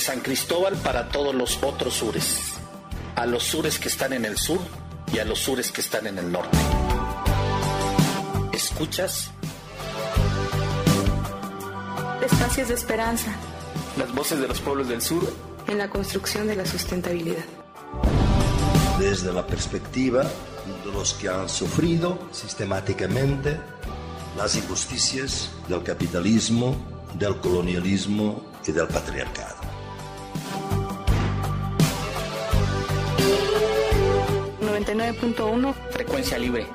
desde San Cristóbal para todos los otros sures, a los sures que están en el sur y a los sures que están en el norte. ¿Escuchas? Espacios de esperanza. Las voces de los pueblos del sur. En la construcción de la sustentabilidad. Desde la perspectiva de los que han sufrido sistemáticamente las injusticias del capitalismo, del colonialismo y del patriarcado. ...99.1... Frecuencia libre.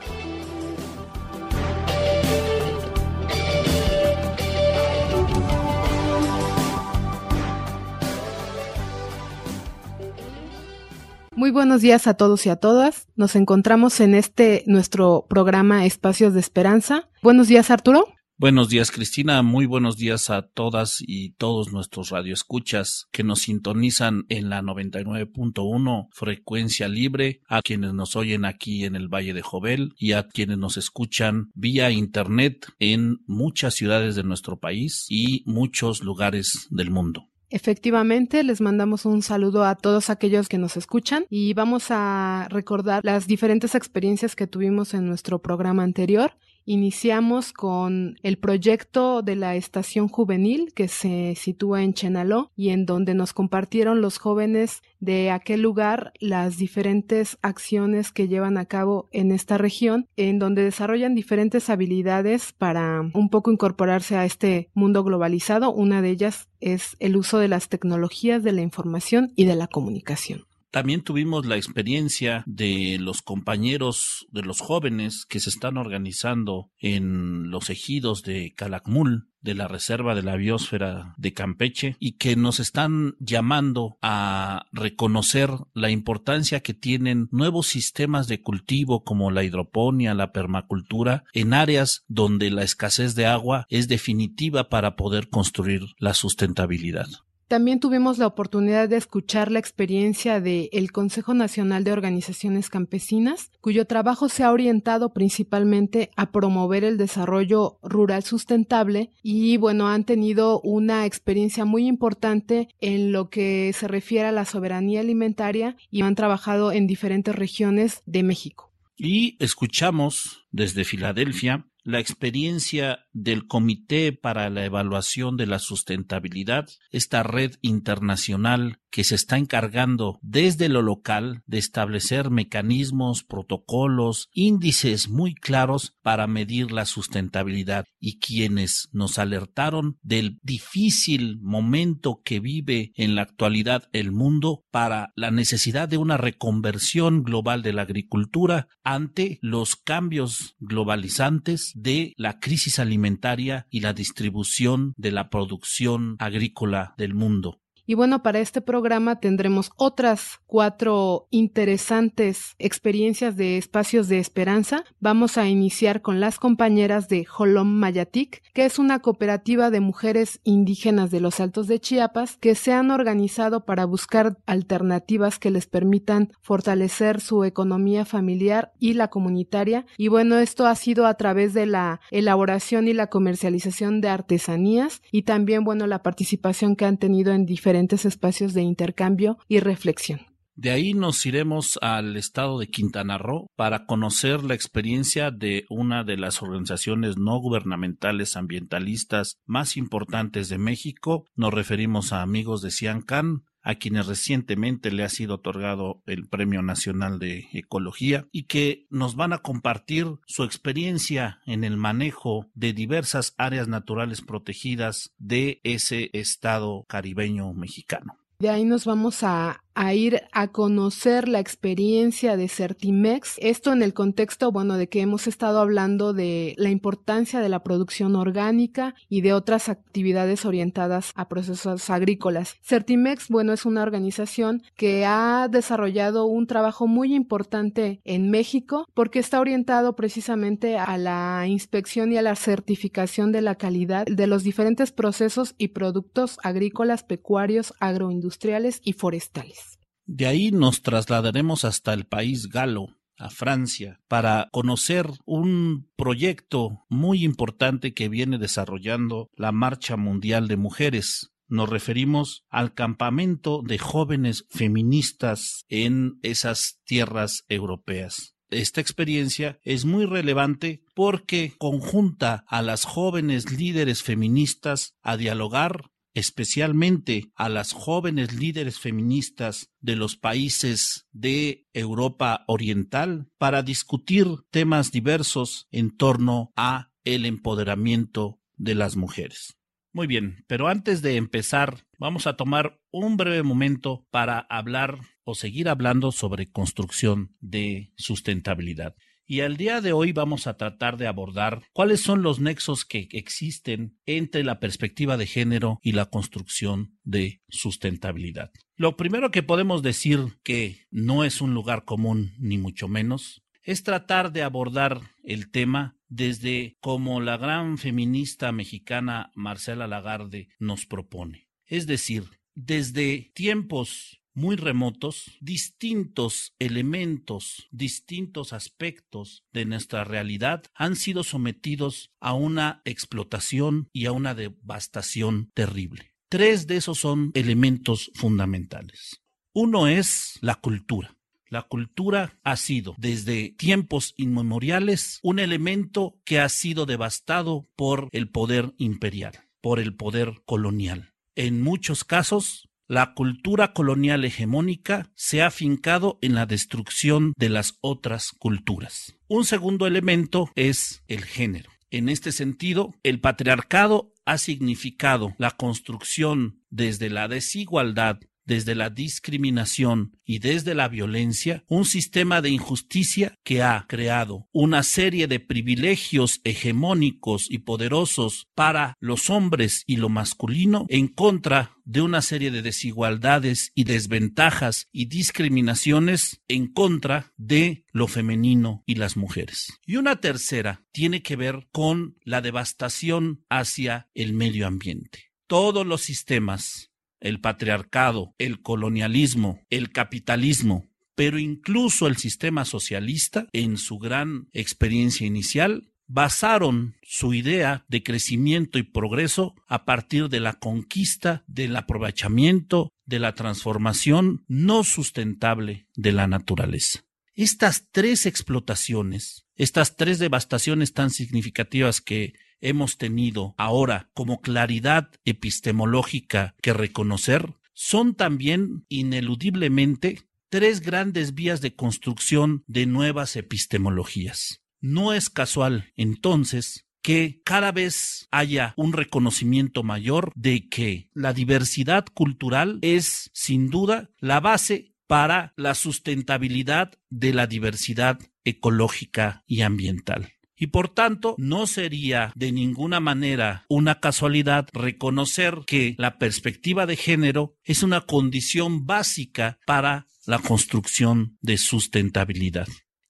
Muy buenos días a todos y a todas. Nos encontramos en este nuestro programa Espacios de Esperanza. Buenos días, Arturo. Buenos días, Cristina. Muy buenos días a todas y todos nuestros radioescuchas que nos sintonizan en la 99.1 frecuencia libre, a quienes nos oyen aquí en el Valle de Jovel y a quienes nos escuchan vía Internet en muchas ciudades de nuestro país y muchos lugares del mundo. Efectivamente, les mandamos un saludo a todos aquellos que nos escuchan y vamos a recordar las diferentes experiencias que tuvimos en nuestro programa anterior. Iniciamos con el proyecto de la estación juvenil que se sitúa en Chenaló y en donde nos compartieron los jóvenes de aquel lugar las diferentes acciones que llevan a cabo en esta región, en donde desarrollan diferentes habilidades para un poco incorporarse a este mundo globalizado. Una de ellas es el uso de las tecnologías de la información y de la comunicación. También tuvimos la experiencia de los compañeros de los jóvenes que se están organizando en los ejidos de Calakmul, de la Reserva de la Biosfera de Campeche y que nos están llamando a reconocer la importancia que tienen nuevos sistemas de cultivo como la hidroponía, la permacultura, en áreas donde la escasez de agua es definitiva para poder construir la sustentabilidad. También tuvimos la oportunidad de escuchar la experiencia del el Consejo Nacional de Organizaciones Campesinas, cuyo trabajo se ha orientado principalmente a promover el desarrollo rural sustentable y bueno, han tenido una experiencia muy importante en lo que se refiere a la soberanía alimentaria y han trabajado en diferentes regiones de México. Y escuchamos desde Filadelfia la experiencia del Comité para la Evaluación de la Sustentabilidad, esta red internacional que se está encargando desde lo local de establecer mecanismos, protocolos, índices muy claros para medir la sustentabilidad. Y quienes nos alertaron del difícil momento que vive en la actualidad el mundo para la necesidad de una reconversión global de la agricultura ante los cambios globalizantes de la crisis alimentaria y la distribución de la producción agrícola del mundo. Y bueno, para este programa tendremos otras cuatro interesantes experiencias de espacios de esperanza. Vamos a iniciar con las compañeras de Jolom Mayatic, que es una cooperativa de mujeres indígenas de los Altos de Chiapas que se han organizado para buscar alternativas que les permitan fortalecer su economía familiar y la comunitaria. Y bueno, esto ha sido a través de la elaboración y la comercialización de artesanías y también, bueno, la participación que han tenido en diferentes espacios de intercambio y reflexión. De ahí nos iremos al estado de Quintana Roo para conocer la experiencia de una de las organizaciones no gubernamentales ambientalistas más importantes de México. Nos referimos a amigos de Ciancan, a quienes recientemente le ha sido otorgado el Premio Nacional de Ecología y que nos van a compartir su experiencia en el manejo de diversas áreas naturales protegidas de ese estado caribeño mexicano. De ahí nos vamos a a ir a conocer la experiencia de Certimex. Esto en el contexto, bueno, de que hemos estado hablando de la importancia de la producción orgánica y de otras actividades orientadas a procesos agrícolas. Certimex, bueno, es una organización que ha desarrollado un trabajo muy importante en México porque está orientado precisamente a la inspección y a la certificación de la calidad de los diferentes procesos y productos agrícolas, pecuarios, agroindustriales y forestales. De ahí nos trasladaremos hasta el país galo, a Francia, para conocer un proyecto muy importante que viene desarrollando la Marcha Mundial de Mujeres. nos referimos al campamento de jóvenes feministas en esas tierras europeas. Esta experiencia es muy relevante porque conjunta a las jóvenes líderes feministas a dialogar especialmente a las jóvenes líderes feministas de los países de Europa Oriental para discutir temas diversos en torno a el empoderamiento de las mujeres. Muy bien, pero antes de empezar, vamos a tomar un breve momento para hablar o seguir hablando sobre construcción de sustentabilidad. Y al día de hoy vamos a tratar de abordar cuáles son los nexos que existen entre la perspectiva de género y la construcción de sustentabilidad. Lo primero que podemos decir que no es un lugar común ni mucho menos es tratar de abordar el tema desde como la gran feminista mexicana Marcela Lagarde nos propone. Es decir, desde tiempos muy remotos, distintos elementos, distintos aspectos de nuestra realidad han sido sometidos a una explotación y a una devastación terrible. Tres de esos son elementos fundamentales. Uno es la cultura. La cultura ha sido desde tiempos inmemoriales un elemento que ha sido devastado por el poder imperial, por el poder colonial. En muchos casos la cultura colonial hegemónica se ha fincado en la destrucción de las otras culturas. Un segundo elemento es el género. En este sentido, el patriarcado ha significado la construcción desde la desigualdad desde la discriminación y desde la violencia, un sistema de injusticia que ha creado una serie de privilegios hegemónicos y poderosos para los hombres y lo masculino en contra de una serie de desigualdades y desventajas y discriminaciones en contra de lo femenino y las mujeres. Y una tercera tiene que ver con la devastación hacia el medio ambiente. Todos los sistemas el patriarcado, el colonialismo, el capitalismo, pero incluso el sistema socialista, en su gran experiencia inicial, basaron su idea de crecimiento y progreso a partir de la conquista, del aprovechamiento, de la transformación no sustentable de la naturaleza. Estas tres explotaciones, estas tres devastaciones tan significativas que hemos tenido ahora como claridad epistemológica que reconocer son también ineludiblemente tres grandes vías de construcción de nuevas epistemologías. No es casual, entonces, que cada vez haya un reconocimiento mayor de que la diversidad cultural es, sin duda, la base para la sustentabilidad de la diversidad ecológica y ambiental. Y por tanto, no sería de ninguna manera una casualidad reconocer que la perspectiva de género es una condición básica para la construcción de sustentabilidad.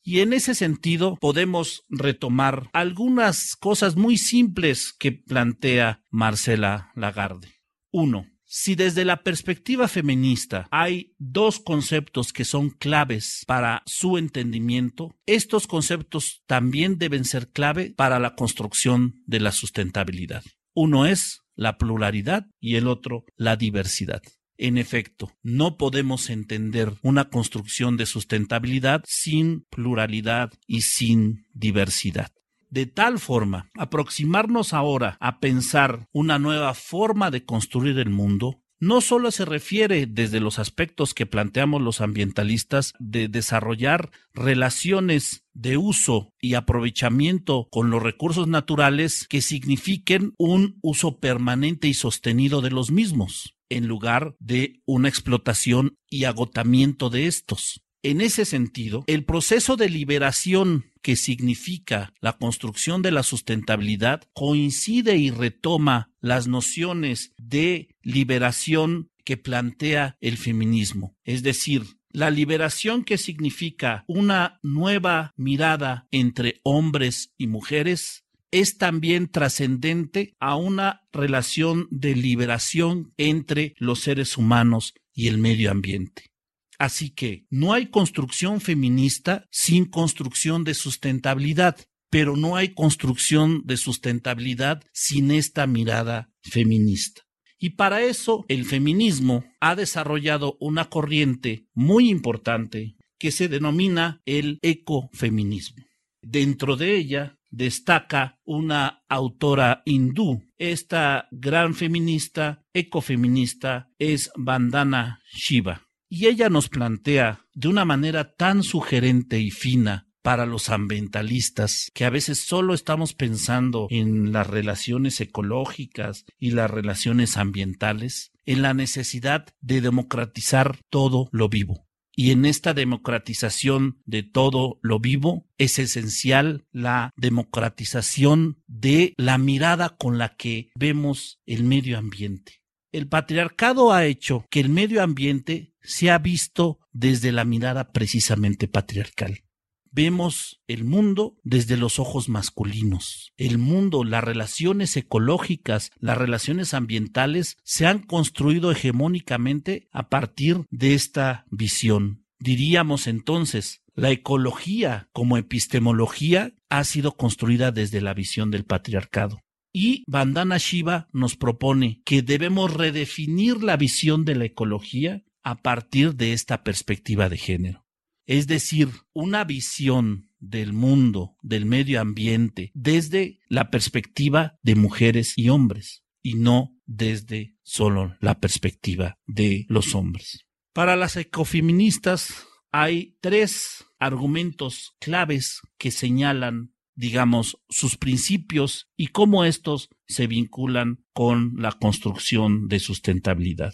Y en ese sentido podemos retomar algunas cosas muy simples que plantea Marcela Lagarde. Uno, si desde la perspectiva feminista hay dos conceptos que son claves para su entendimiento, estos conceptos también deben ser clave para la construcción de la sustentabilidad. Uno es la pluralidad y el otro la diversidad. En efecto, no podemos entender una construcción de sustentabilidad sin pluralidad y sin diversidad. De tal forma, aproximarnos ahora a pensar una nueva forma de construir el mundo no solo se refiere desde los aspectos que planteamos los ambientalistas de desarrollar relaciones de uso y aprovechamiento con los recursos naturales que signifiquen un uso permanente y sostenido de los mismos, en lugar de una explotación y agotamiento de estos. En ese sentido, el proceso de liberación que significa la construcción de la sustentabilidad coincide y retoma las nociones de liberación que plantea el feminismo, es decir, la liberación que significa una nueva mirada entre hombres y mujeres es también trascendente a una relación de liberación entre los seres humanos y el medio ambiente. Así que no hay construcción feminista sin construcción de sustentabilidad, pero no hay construcción de sustentabilidad sin esta mirada feminista. Y para eso el feminismo ha desarrollado una corriente muy importante que se denomina el ecofeminismo. Dentro de ella destaca una autora hindú. Esta gran feminista, ecofeminista, es Vandana Shiva. Y ella nos plantea de una manera tan sugerente y fina para los ambientalistas, que a veces solo estamos pensando en las relaciones ecológicas y las relaciones ambientales, en la necesidad de democratizar todo lo vivo. Y en esta democratización de todo lo vivo es esencial la democratización de la mirada con la que vemos el medio ambiente. El patriarcado ha hecho que el medio ambiente se ha visto desde la mirada precisamente patriarcal vemos el mundo desde los ojos masculinos. El mundo, las relaciones ecológicas, las relaciones ambientales se han construido hegemónicamente a partir de esta visión. Diríamos entonces, la ecología como epistemología ha sido construida desde la visión del patriarcado. Y Bandana Shiva nos propone que debemos redefinir la visión de la ecología a partir de esta perspectiva de género es decir, una visión del mundo, del medio ambiente, desde la perspectiva de mujeres y hombres, y no desde solo la perspectiva de los hombres. Para las ecofeministas hay tres argumentos claves que señalan, digamos, sus principios y cómo estos se vinculan con la construcción de sustentabilidad.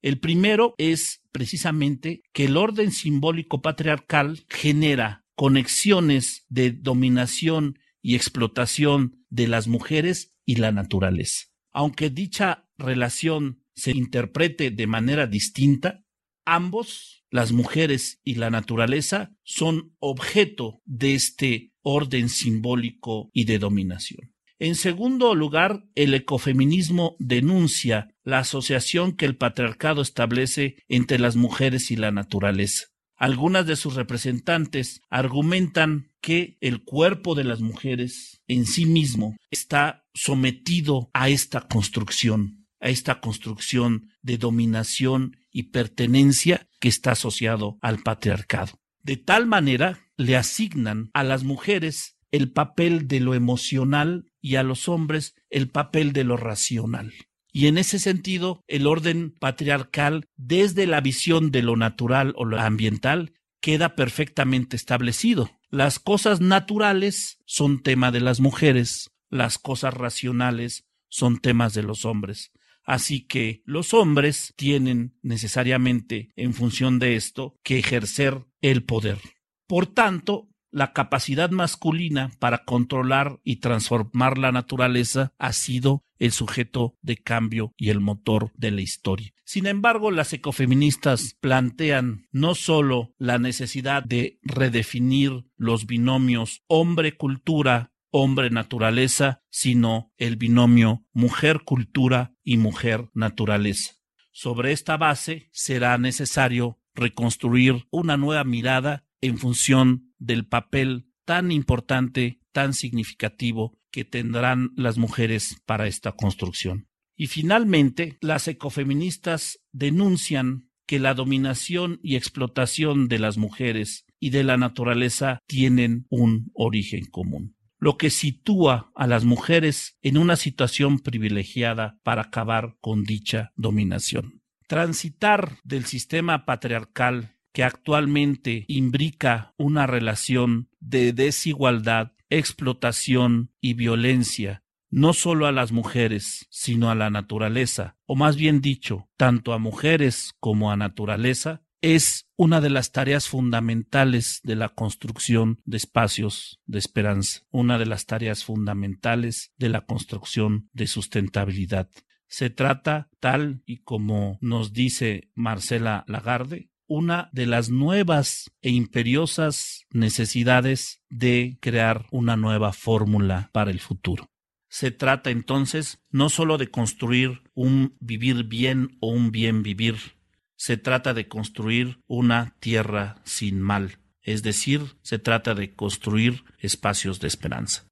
El primero es precisamente que el orden simbólico patriarcal genera conexiones de dominación y explotación de las mujeres y la naturaleza. Aunque dicha relación se interprete de manera distinta, ambos, las mujeres y la naturaleza, son objeto de este orden simbólico y de dominación. En segundo lugar, el ecofeminismo denuncia la asociación que el patriarcado establece entre las mujeres y la naturaleza. Algunas de sus representantes argumentan que el cuerpo de las mujeres en sí mismo está sometido a esta construcción, a esta construcción de dominación y pertenencia que está asociado al patriarcado. De tal manera le asignan a las mujeres el papel de lo emocional y a los hombres el papel de lo racional. Y en ese sentido, el orden patriarcal, desde la visión de lo natural o lo ambiental, queda perfectamente establecido. Las cosas naturales son tema de las mujeres, las cosas racionales son temas de los hombres. Así que los hombres tienen necesariamente, en función de esto, que ejercer el poder. Por tanto, la capacidad masculina para controlar y transformar la naturaleza ha sido el sujeto de cambio y el motor de la historia. Sin embargo, las ecofeministas plantean no solo la necesidad de redefinir los binomios hombre-cultura, hombre-naturaleza, sino el binomio mujer-cultura y mujer-naturaleza. Sobre esta base será necesario reconstruir una nueva mirada en función del papel tan importante, tan significativo que tendrán las mujeres para esta construcción. Y finalmente, las ecofeministas denuncian que la dominación y explotación de las mujeres y de la naturaleza tienen un origen común, lo que sitúa a las mujeres en una situación privilegiada para acabar con dicha dominación. Transitar del sistema patriarcal que actualmente imbrica una relación de desigualdad, explotación y violencia, no solo a las mujeres, sino a la naturaleza, o más bien dicho, tanto a mujeres como a naturaleza, es una de las tareas fundamentales de la construcción de espacios de esperanza, una de las tareas fundamentales de la construcción de sustentabilidad. Se trata, tal y como nos dice Marcela Lagarde, una de las nuevas e imperiosas necesidades de crear una nueva fórmula para el futuro. Se trata entonces no sólo de construir un vivir bien o un bien vivir, se trata de construir una tierra sin mal, es decir, se trata de construir espacios de esperanza.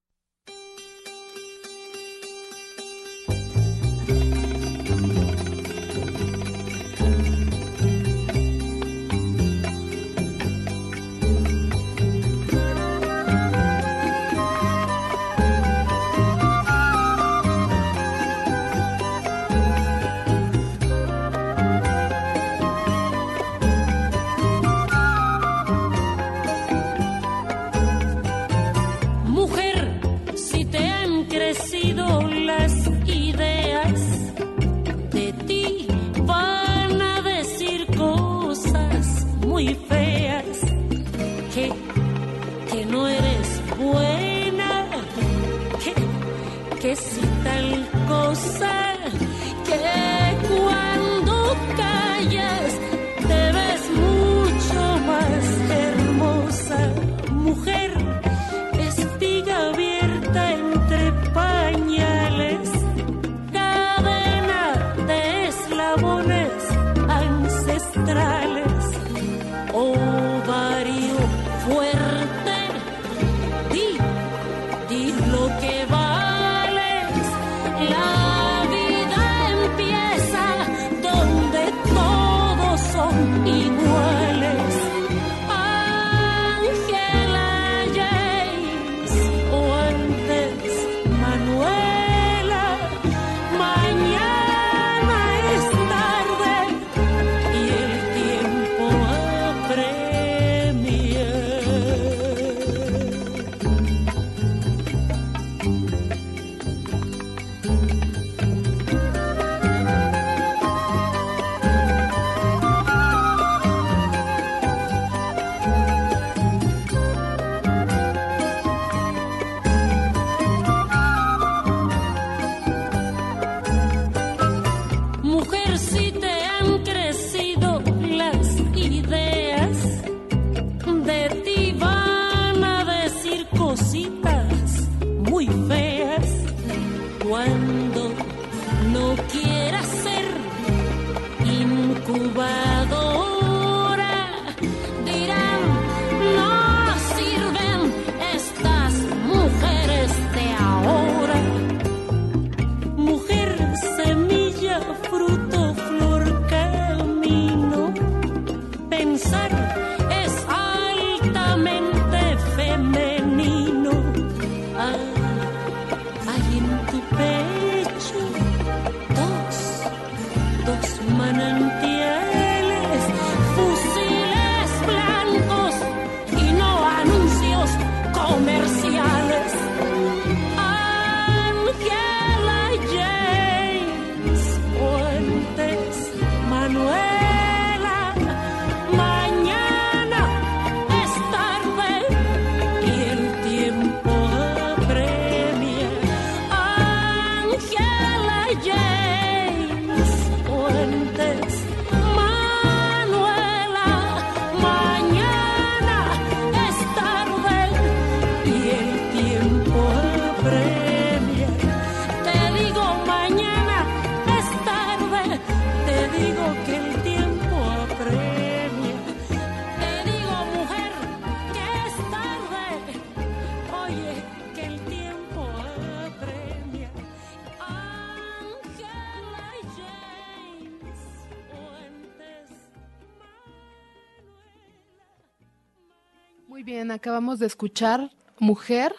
Acabamos de escuchar Mujer,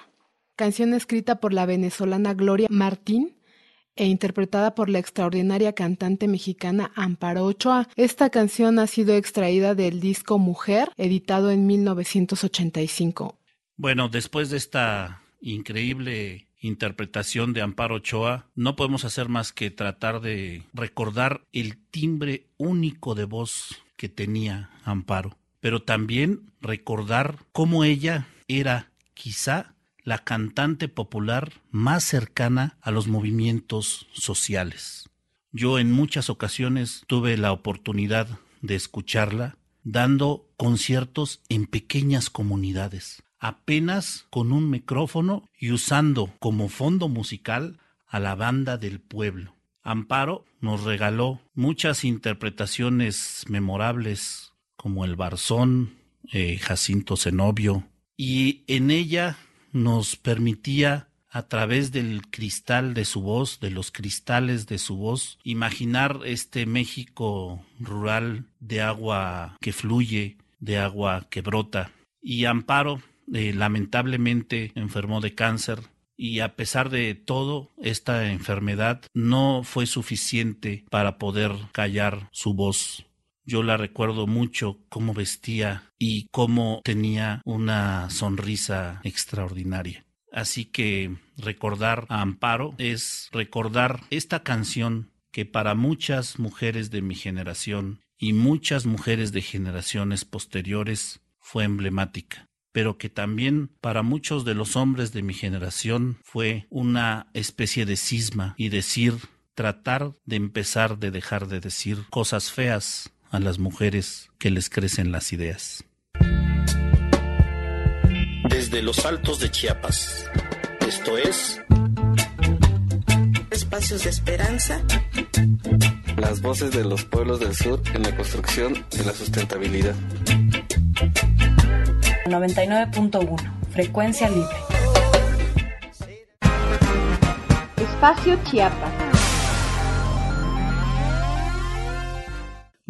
canción escrita por la venezolana Gloria Martín e interpretada por la extraordinaria cantante mexicana Amparo Ochoa. Esta canción ha sido extraída del disco Mujer, editado en 1985. Bueno, después de esta increíble interpretación de Amparo Ochoa, no podemos hacer más que tratar de recordar el timbre único de voz que tenía Amparo pero también recordar cómo ella era quizá la cantante popular más cercana a los movimientos sociales. Yo en muchas ocasiones tuve la oportunidad de escucharla dando conciertos en pequeñas comunidades, apenas con un micrófono y usando como fondo musical a la banda del pueblo. Amparo nos regaló muchas interpretaciones memorables como el Barzón, eh, Jacinto Zenobio, y en ella nos permitía a través del cristal de su voz, de los cristales de su voz, imaginar este México rural de agua que fluye, de agua que brota. Y Amparo eh, lamentablemente enfermó de cáncer y a pesar de todo, esta enfermedad no fue suficiente para poder callar su voz. Yo la recuerdo mucho cómo vestía y cómo tenía una sonrisa extraordinaria. Así que recordar a Amparo es recordar esta canción que para muchas mujeres de mi generación y muchas mujeres de generaciones posteriores fue emblemática, pero que también para muchos de los hombres de mi generación fue una especie de cisma y decir, tratar de empezar de dejar de decir cosas feas a las mujeres que les crecen las ideas. Desde los altos de Chiapas, esto es... Espacios de esperanza. Las voces de los pueblos del sur en la construcción de la sustentabilidad. 99.1, frecuencia libre. Espacio Chiapas.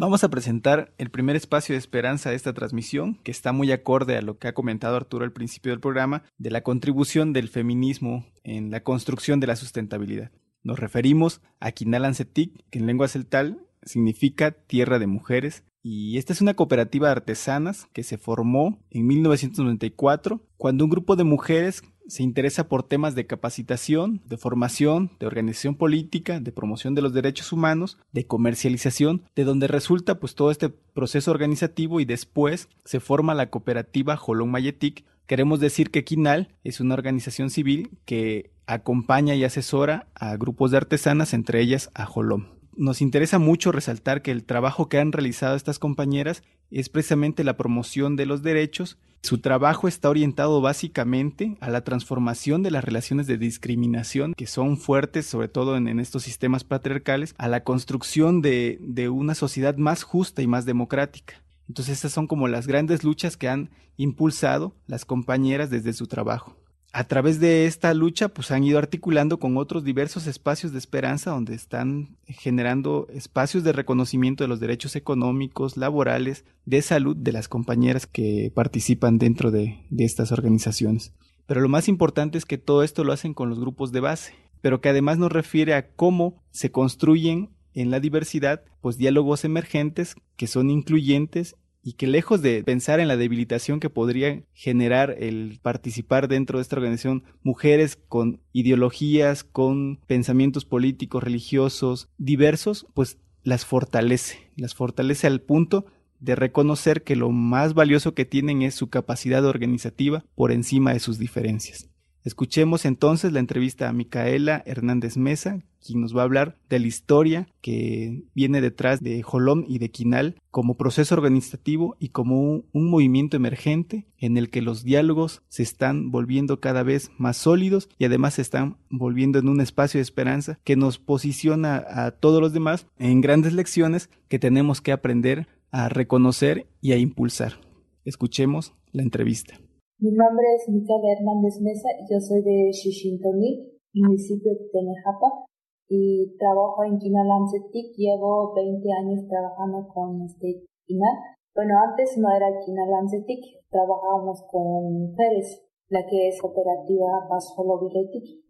Vamos a presentar el primer espacio de esperanza de esta transmisión, que está muy acorde a lo que ha comentado Arturo al principio del programa, de la contribución del feminismo en la construcción de la sustentabilidad. Nos referimos a Quinalancetic, que en lengua celtal significa tierra de mujeres, y esta es una cooperativa de artesanas que se formó en 1994 cuando un grupo de mujeres se interesa por temas de capacitación, de formación, de organización política, de promoción de los derechos humanos, de comercialización, de donde resulta pues todo este proceso organizativo y después se forma la cooperativa Jolón Mayetic. Queremos decir que Quinal es una organización civil que acompaña y asesora a grupos de artesanas, entre ellas a Jolón nos interesa mucho resaltar que el trabajo que han realizado estas compañeras es precisamente la promoción de los derechos. Su trabajo está orientado básicamente a la transformación de las relaciones de discriminación que son fuertes, sobre todo en, estos sistemas patriarcales, a la construcción de, una sociedad más justa y más democrática. Entonces esas son como las grandes luchas que han impulsado las compañeras desde su trabajo a través de esta lucha pues han ido articulando con otros diversos espacios de esperanza donde están generando espacios de reconocimiento de los derechos económicos, laborales, de salud de las compañeras que participan dentro de, estas organizaciones. Pero lo más importante es que todo esto lo hacen con los grupos de base, pero que además nos refiere a cómo se construyen en la diversidad, pues diálogos emergentes que son incluyentes y que lejos de pensar en la debilitación que podría generar el participar dentro de esta organización mujeres con ideologías, con pensamientos políticos, religiosos diversos, pues las fortalece, las fortalece al punto de reconocer que lo más valioso que tienen es su capacidad organizativa por encima de sus diferencias. Escuchemos entonces la entrevista a Micaela Hernández Mesa, quien nos va a hablar de la historia que viene detrás de Jolón y de Quinal como proceso organizativo y como un, movimiento emergente en el que los diálogos se están volviendo cada vez más sólidos y además se están volviendo en un espacio de esperanza que nos posiciona a todos los demás en grandes lecciones que tenemos que aprender a reconocer y a impulsar. Escuchemos la entrevista. Mi nombre es Micaela Hernández Mesa, yo soy de Xixintonil, municipio de Tenejapa, y trabajo en Quinalancetic. Llevo 20 años trabajando con este Quinal. Bueno, antes no era Quinalancetic, trabajábamos con mujeres, la que es cooperativa Pasfolo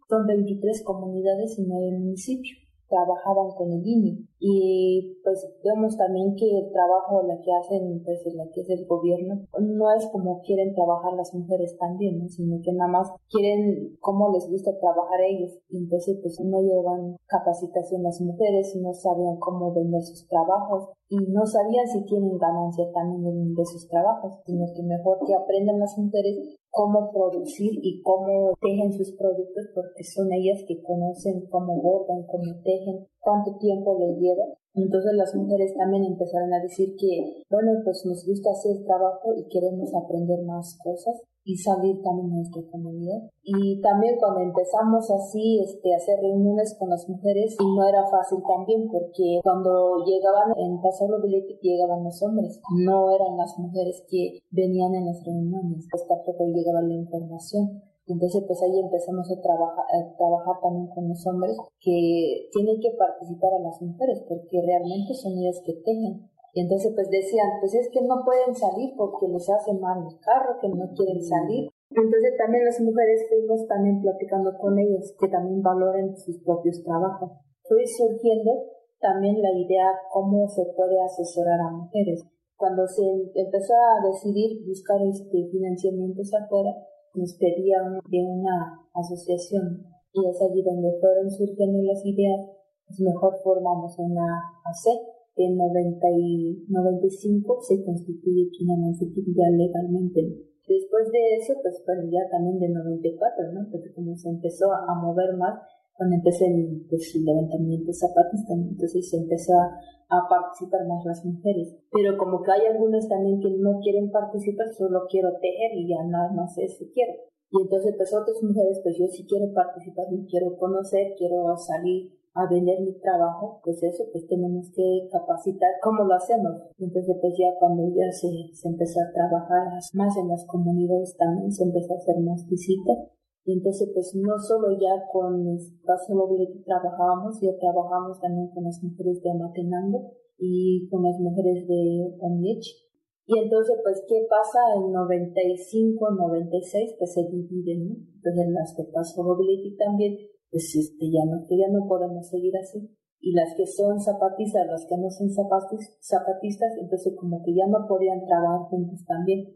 Son 23 comunidades y 9 municipios trabajaban con el INI. Y pues vemos también que el trabajo, la que hacen, pues la que es el gobierno, no es como quieren trabajar las mujeres también, sino que nada más quieren cómo les gusta trabajar ellos. Y entonces pues no llevan capacitación las mujeres, no sabían cómo vender sus trabajos y no sabían si tienen ganancia también de sus trabajos, sino que mejor que aprendan las mujeres cómo producir y cómo tejen sus productos porque son ellas que conocen cómo bordan, cómo tejen, cuánto tiempo les lleva. Entonces las mujeres también empezaron a decir que, bueno, pues nos gusta hacer trabajo y queremos aprender más cosas y salir también de nuestra comunidad. Y también cuando empezamos así este, a hacer reuniones con las mujeres, y no era fácil también porque cuando llegaban en Paseo Billetes llegaban los hombres, no eran las mujeres que venían en las reuniones, pues tampoco llegaba la información. Entonces, pues ahí empezamos a trabajar, a trabajar también con los hombres que tienen que participar a las mujeres porque realmente son ellas que tejen y entonces pues decían, pues es que no pueden salir porque les hace mal el carro, que no quieren salir. Entonces también las mujeres fuimos también platicando con ellas que también valoren sus propios trabajos. Fue surgiendo también la idea cómo se puede asesorar a mujeres. Cuando se empezó a decidir buscar este financiamientos afuera, nos pedían de una asociación y es allí donde fueron surgiendo las ideas, pues mejor formamos una AC en 90 y 95 se constituye City ya legalmente. Después de eso, pues bueno, ya también de 94, ¿no? Porque como se empezó a mover más, cuando empecé el, pues, el levantamiento zapatista, entonces se empezó a, a, participar más las mujeres. Pero como que hay algunas también que no quieren participar, solo quiero tejer y ya nada más eso quiero. Y entonces pues otras mujeres, pues yo sí quiero participar y quiero conocer, quiero salir a vender mi trabajo, pues eso, pues tenemos que capacitar cómo lo hacemos. Entonces, pues ya cuando ya se, se empezó a trabajar más en las comunidades también, se empezó a hacer más visitas Y entonces, pues no solo ya con Paso que trabajábamos, ya trabajamos también con las mujeres de Amatenango y con las mujeres de Omnich. Y entonces, pues, ¿qué pasa? En 95, 96, pues se dividen, ¿no? Entonces, las de Paso Mobility también, pues, este, ya no, que ya no podemos seguir así. Y las que son zapatistas, las que no son zapatistas, entonces como que ya no podían trabajar juntos también.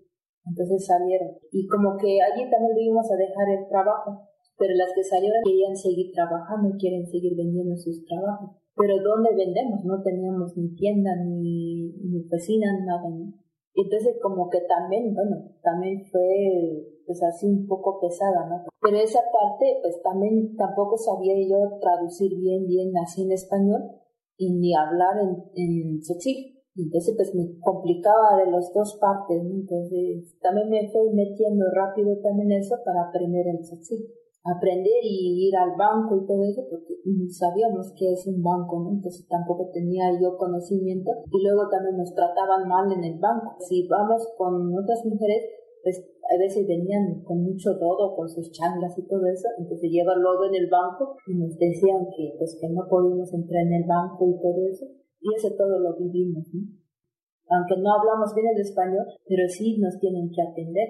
Entonces salieron. Y como que allí también debimos a dejar el trabajo. Pero las que salieron querían seguir trabajando, quieren seguir vendiendo sus trabajos. Pero ¿dónde vendemos? No teníamos ni tienda, ni, ni cocina, nada. ¿no? Entonces como que también, bueno, también fue pues así un poco pesada, ¿no? Pero esa parte pues también tampoco sabía yo traducir bien, bien así en español y ni hablar en, en entonces, pues me complicaba de las dos partes, Entonces, también me fui metiendo rápido también eso para aprender el tzatzil. Aprender y ir al banco y todo eso, porque sabíamos qué es un banco, ¿no? Entonces tampoco tenía yo conocimiento. Y luego también nos trataban mal en el banco. Si vamos con otras mujeres, pues a veces venían con mucho lodo, con sus changas y todo eso, entonces lleva lodo en el banco y nos decían que pues que no podíamos entrar en el banco y todo eso y eso todo lo vivimos. Aunque no hablamos bien el español, pero sí nos tienen que atender,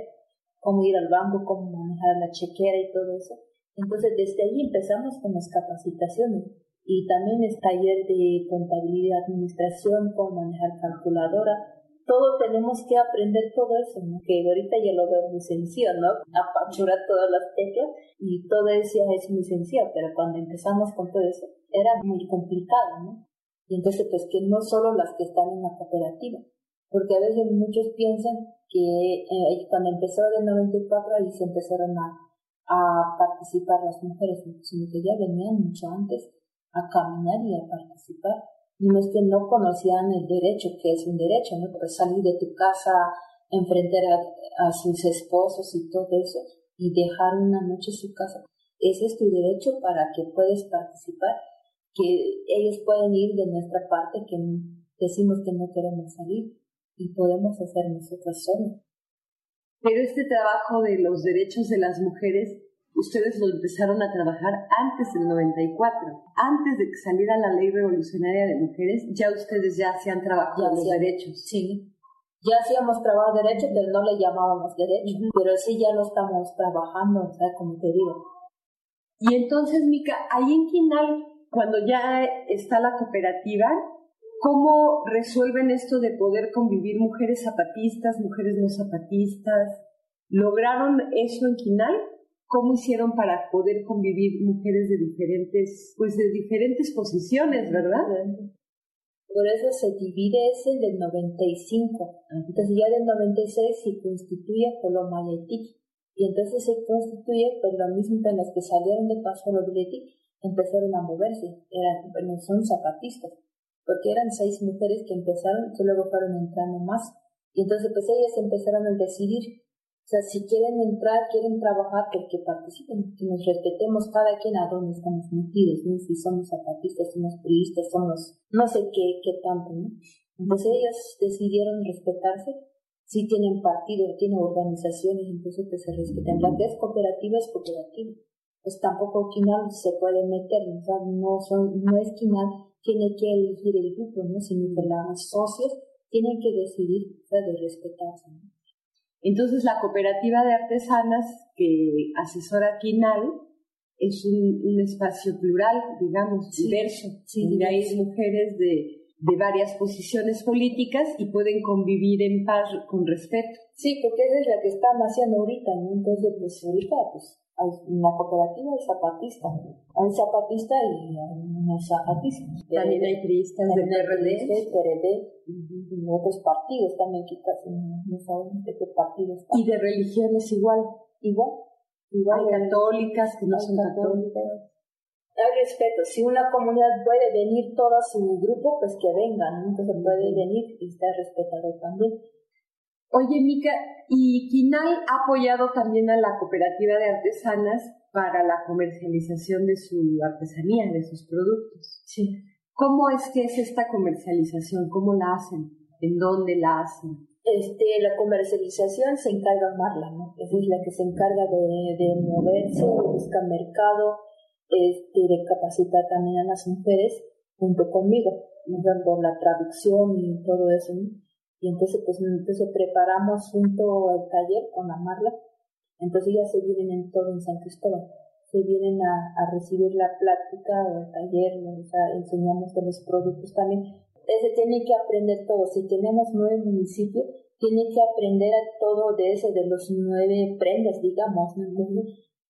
cómo ir al banco, cómo manejar la chequera y todo eso. Entonces, desde ahí empezamos con las capacitaciones y también es taller de contabilidad, administración, cómo manejar calculadora. Todo tenemos que aprender todo eso, que ahorita ya lo veo muy sencillo, ¿no? Apachurar todas las teclas y todo eso es muy sencillo, pero cuando empezamos con todo eso era muy complicado, ¿no? Y entonces, pues que no solo las que están en la cooperativa, porque a veces muchos piensan que eh, cuando empezó el 94 ahí se empezaron a, participar las mujeres, sino que ya venían mucho antes a caminar y a participar. No es que no conocían el derecho, que es un derecho, ¿no? Pero salir de tu casa, enfrentar a, a sus esposos y todo eso, y dejar una noche su casa. Ese es tu derecho para que puedas participar que ellos pueden ir de nuestra parte, que decimos que no queremos salir y podemos hacer nosotras solas. Pero este trabajo de los derechos de las mujeres, ustedes lo empezaron a trabajar antes del 94, antes de que saliera la ley revolucionaria de mujeres, ya ustedes ya hacían trabajo de los derechos. Sí, ya hacíamos trabajo de derechos, pero no le llamábamos derecho, pero sí ya lo estamos trabajando, o sea, como te digo. Y entonces, Mica, ahí en Quinal, cuando ya está la cooperativa, ¿cómo resuelven esto de poder convivir mujeres zapatistas, mujeres no zapatistas? ¿Lograron eso en Quinal? ¿Cómo hicieron para poder convivir mujeres de diferentes, pues de diferentes posiciones, verdad? Por eso se divide ese del 95. Entonces ya del 96 se constituye Coloma y entonces se constituye por lo mismo que las que salieron de Paso empezaron a moverse, eran, bueno, son zapatistas, porque eran seis mujeres que empezaron, que luego fueron entrando más, y entonces pues ellas empezaron a decidir, o sea, si quieren entrar, quieren trabajar, que, que participen, que nos respetemos cada quien a dónde estamos metidos, ¿no? si somos zapatistas, somos turistas, somos no sé qué, qué tanto, ¿no? Entonces ellas decidieron respetarse, si tienen partido, tienen organizaciones, entonces pues se respetan. La que es cooperativa es cooperativa pues tampoco Quinal se puede meter, o sea, no, son, no es Quinal tiene que elegir el grupo, ¿no? sino que las socios tienen que decidir o sea, de respetarse. Entonces, la cooperativa de artesanas que asesora Quinal es un, espacio plural, digamos, diverso, sí, donde hay mujeres de, de varias posiciones políticas y pueden convivir en paz con respeto. Sí, porque esa es la que están haciendo ahorita, ¿no? Entonces, pues ahorita, pues en la cooperativa hay zapatista, hay zapatista y hay no zapatistas. También hay priistas de PRD, PRD y otros partidos también que casi no, sabemos de qué partido están. Y de religiones igual. Igual. igual hay católicas que no son católicas. Hay respeto. Si una comunidad puede venir todo su grupo, pues que vengan. Entonces puede venir y estar respetado también. Oye, Mica, y Quinal ha apoyado también a la cooperativa de artesanas para la comercialización de su artesanía, de sus productos. Sí. ¿Cómo es que es esta comercialización? ¿Cómo la hacen? ¿En dónde la hacen? Este, la comercialización se encarga Marla, ¿no? Esa es la que se encarga de, de moverse, de buscar mercado, este, de capacitar también a las mujeres junto conmigo, dando la traducción y todo eso, ¿no? Y entonces, pues, entonces preparamos junto al taller con la Marla, entonces ya se vienen en todo en San Cristóbal se vienen a, recibir la plática o el taller, o sea, enseñamos de los productos también. Se tiene que aprender todo. Si tenemos nueve municipios, tiene que aprender todo de eso, de los nueve prendas, digamos, ¿no?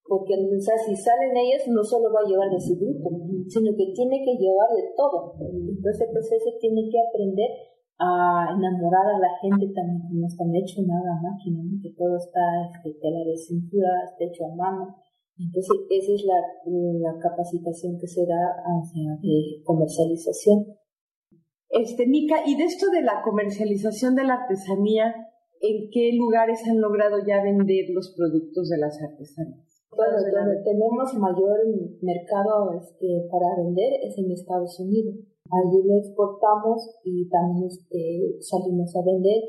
Porque o sea, si salen ellas, no solo va a llevar de su grupo, sino que tiene que llevar de todo. Entonces, pues ese tiene que aprender a enamorar a la gente también, que no está hecho nada máquina, que todo está, este, tela de cintura, está hecho a mano entonces, esa es la, la capacitación que se da hacia de comercialización. Este, Nica, y de esto de la comercialización de la artesanía, ¿en qué lugares han logrado ya vender los productos de las artesanías? Bueno, donde tenemos mayor mercado este, para vender es en Estados Unidos. Allí lo exportamos y también este, salimos a vender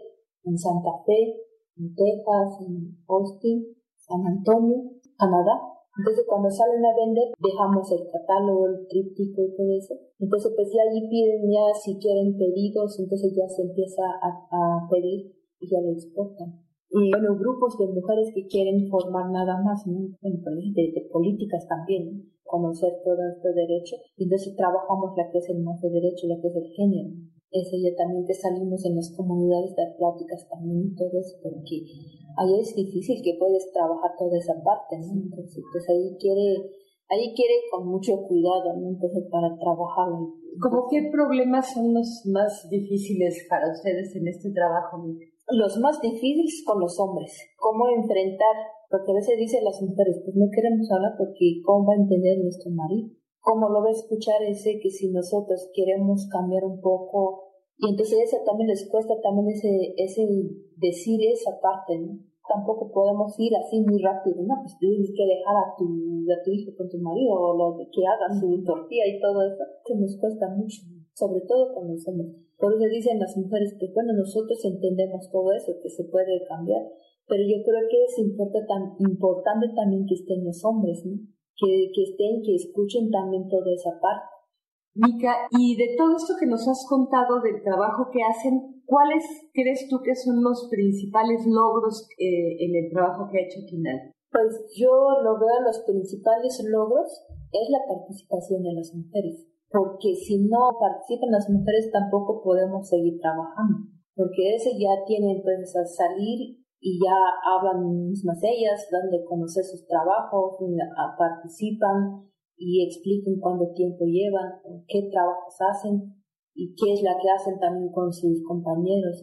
en Santa Fe, en Texas, en Austin, San Antonio, Canadá entonces cuando salen a vender dejamos el catálogo, el tríptico y todo eso. Entonces pues ya allí piden ya si quieren pedidos, entonces ya se empieza a, pedir y ya lo exportan. Y bueno, grupos de mujeres que quieren formar nada más, ¿no? de, políticas también, conocer todo este derecho. Y entonces trabajamos la que es el más de derecho, la que es el género. Ya también que salimos en las comunidades de pláticas también y todo eso, porque ahí es difícil que puedes trabajar toda esa parte, ¿no? Entonces, pues ahí quiere, ahí quiere con mucho cuidado, ¿no? Entonces, para trabajar. ¿Cómo qué problemas son los más difíciles para ustedes en este trabajo? Los más difíciles con los hombres. ¿Cómo enfrentar? Porque a veces dicen las mujeres, pues no queremos hablar porque ¿cómo va a entender nuestro marido? ¿Cómo lo va a escuchar ese que si nosotros queremos cambiar un poco y entonces eso también les cuesta también ese, ese decir esa parte, ¿no? Tampoco podemos ir así muy rápido, ¿no? Pues tienes que dejar a tu, a tu hijo con tu marido o lo que haga su tortilla y todo eso. Eso nos cuesta mucho, sobre todo con los hombres. Por eso dicen las mujeres que, bueno, nosotros entendemos todo eso, que se puede cambiar, pero yo creo que es importante, importante también que estén los hombres, ¿no? Que, que estén, que escuchen también toda esa parte Mica, y de todo esto que nos has contado del trabajo que hacen, ¿cuáles crees tú que son los principales logros eh, en el trabajo que ha hecho Quinal? Pues yo lo veo los principales logros es la participación de las mujeres, porque si no participan las mujeres tampoco podemos seguir trabajando, porque ese ya tiene entonces a salir y ya hablan mismas ellas, dan de conocer sus trabajos, participan, y expliquen cuánto tiempo llevan, qué trabajos hacen y qué es la que hacen también con sus compañeros.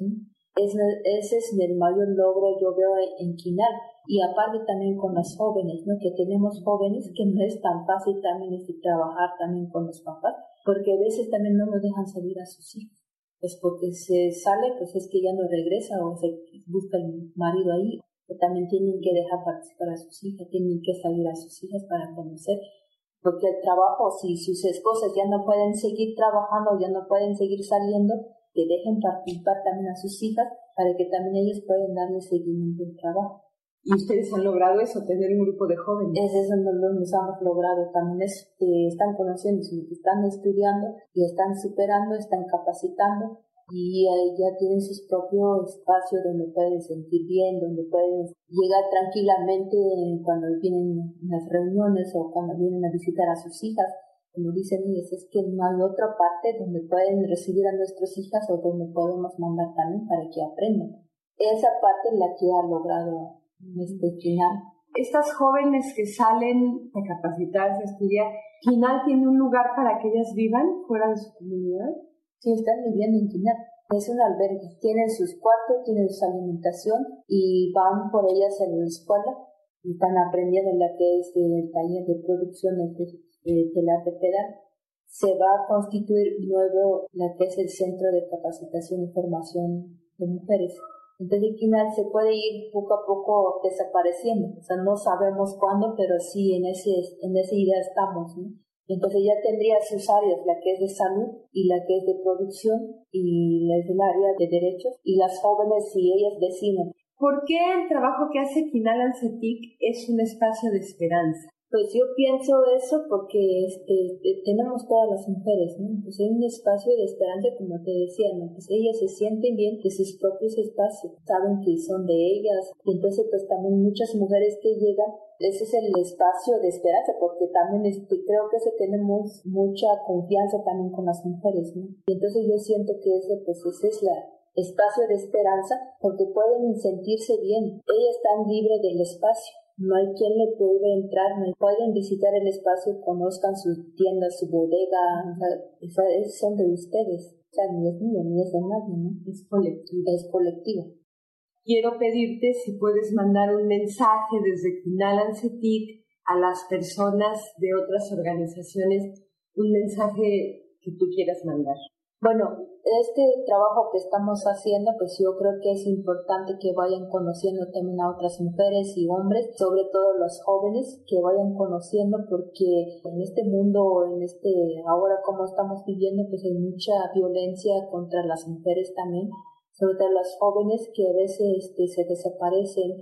ese es el mayor logro yo veo en Quinal y aparte también con las jóvenes, ¿no? que tenemos jóvenes que no es tan fácil también este, trabajar también con los papás porque a veces también no nos dejan salir a sus hijos. Pues porque se sale, pues es que ya no regresa o se busca el marido ahí. Que también tienen que dejar participar a sus hijas, tienen que salir a sus hijas para conocer porque el trabajo, si sus esposas ya no pueden seguir trabajando, ya no pueden seguir saliendo, que dejen participar también a sus hijas para que también ellos puedan darle seguimiento al trabajo. ¿Y ustedes han logrado eso, tener un grupo de jóvenes? Es eso nos hemos logrado. También es que están conociendo, están estudiando y están superando, están capacitando y ya tienen sus propios espacios donde pueden sentir bien, donde pueden llegar tranquilamente cuando vienen las reuniones o cuando vienen a visitar a sus hijas. Como dicen ellos, es que no hay otra parte donde pueden recibir a nuestras hijas o donde podemos mandar también para que aprendan. Esa parte es la que ha logrado este. Estas jóvenes que salen a capacitarse, a estudiar, ¿Final tiene un lugar para que ellas vivan fuera de su comunidad? Sí, están viviendo en Quinal. Es un albergue. Tienen sus cuartos, tienen su alimentación y van por ellas en la escuela y están aprendiendo en la que es el taller de producción de, telar de pedal. Se va a constituir nuevo la que es el Centro de Capacitación y Formación de Mujeres. Entonces, Quinal se puede ir poco a poco desapareciendo. O sea, no sabemos cuándo, pero sí en ese, en esa idea estamos, ¿no? Entonces ya tendría sus áreas, la que es de salud y la que es de producción y la es área de derechos y las jóvenes si ellas deciden. ¿Por qué el trabajo que hace Kinal Ancetic es un espacio de esperanza? Pues yo pienso eso porque este, tenemos todas las mujeres, ¿no? Pues hay un espacio de esperanza, como te decía, ¿no? Pues ellas se sienten bien de sus propios espacios, saben que son de ellas, y entonces pues también muchas mujeres que llegan, ese es el espacio de esperanza, porque también este, creo que tenemos mucha confianza también con las mujeres, ¿no? Y entonces yo siento que eso, pues ese es la, espacio de esperanza porque pueden sentirse bien. Ellas están libres del espacio no hay quien le puede entrar, no pueden visitar el espacio, conozcan su tienda, su bodega, son de ustedes. O sea, ni es mío, ni es de nadie, ¿no? Es colectivo. Es colectivo. Quiero pedirte si puedes mandar un mensaje desde Final Ancetic a las personas de otras organizaciones, un mensaje que tú quieras mandar. Bueno, este trabajo que estamos haciendo, pues yo creo que es importante que vayan conociendo también a otras mujeres y hombres, sobre todo los jóvenes, que vayan conociendo porque en este mundo, en este, ahora como estamos viviendo, pues hay mucha violencia contra las mujeres también, sobre todo las jóvenes que a veces este, se desaparecen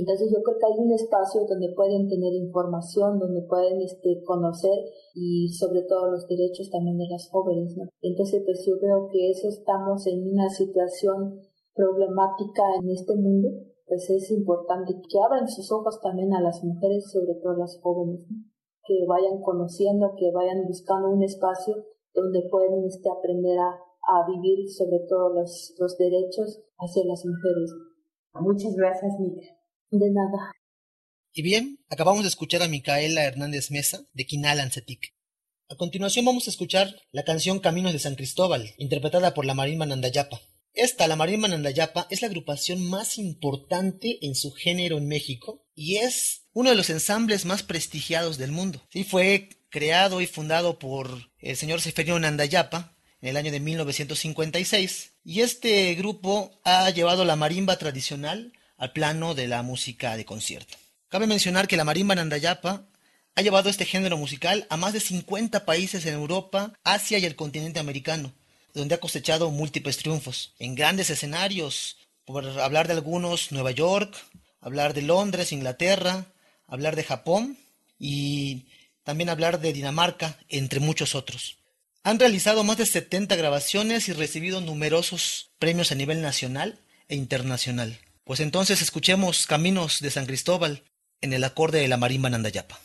entonces yo creo que hay un espacio donde pueden tener información, donde pueden este, conocer y sobre todo los derechos también de las jóvenes. ¿no? Entonces pues yo creo que eso estamos en una situación problemática en este mundo, pues es importante que abran sus ojos también a las mujeres, sobre todo las jóvenes, que vayan conociendo, que vayan buscando un espacio donde pueden este, aprender a, a vivir sobre todo los, los derechos hacia las mujeres. Muchas gracias, Mica. De nada. Y bien, acabamos de escuchar a Micaela Hernández Mesa, de Quinal Ancetic. A continuación vamos a escuchar la canción Caminos de San Cristóbal, interpretada por la Marimba Nandayapa. Esta, la Marimba Nandayapa, es la agrupación más importante en su género en México y es uno de los ensambles más prestigiados del mundo. Sí, fue creado y fundado por el señor Seferino Nandayapa en el año de 1956 y este grupo ha llevado la marimba tradicional al plano de la música de concierto. Cabe mencionar que la marimba Nandayapa ha llevado este género musical a más de 50 países en Europa, Asia y el continente americano, donde ha cosechado múltiples triunfos, en grandes escenarios, por hablar de algunos, Nueva York, hablar de Londres, Inglaterra, hablar de Japón y también hablar de Dinamarca, entre muchos otros. Han realizado más de 70 grabaciones y recibido numerosos premios a nivel nacional e internacional. Pues entonces escuchemos Caminos de San Cristóbal en el acorde de la marimba Nandayapa.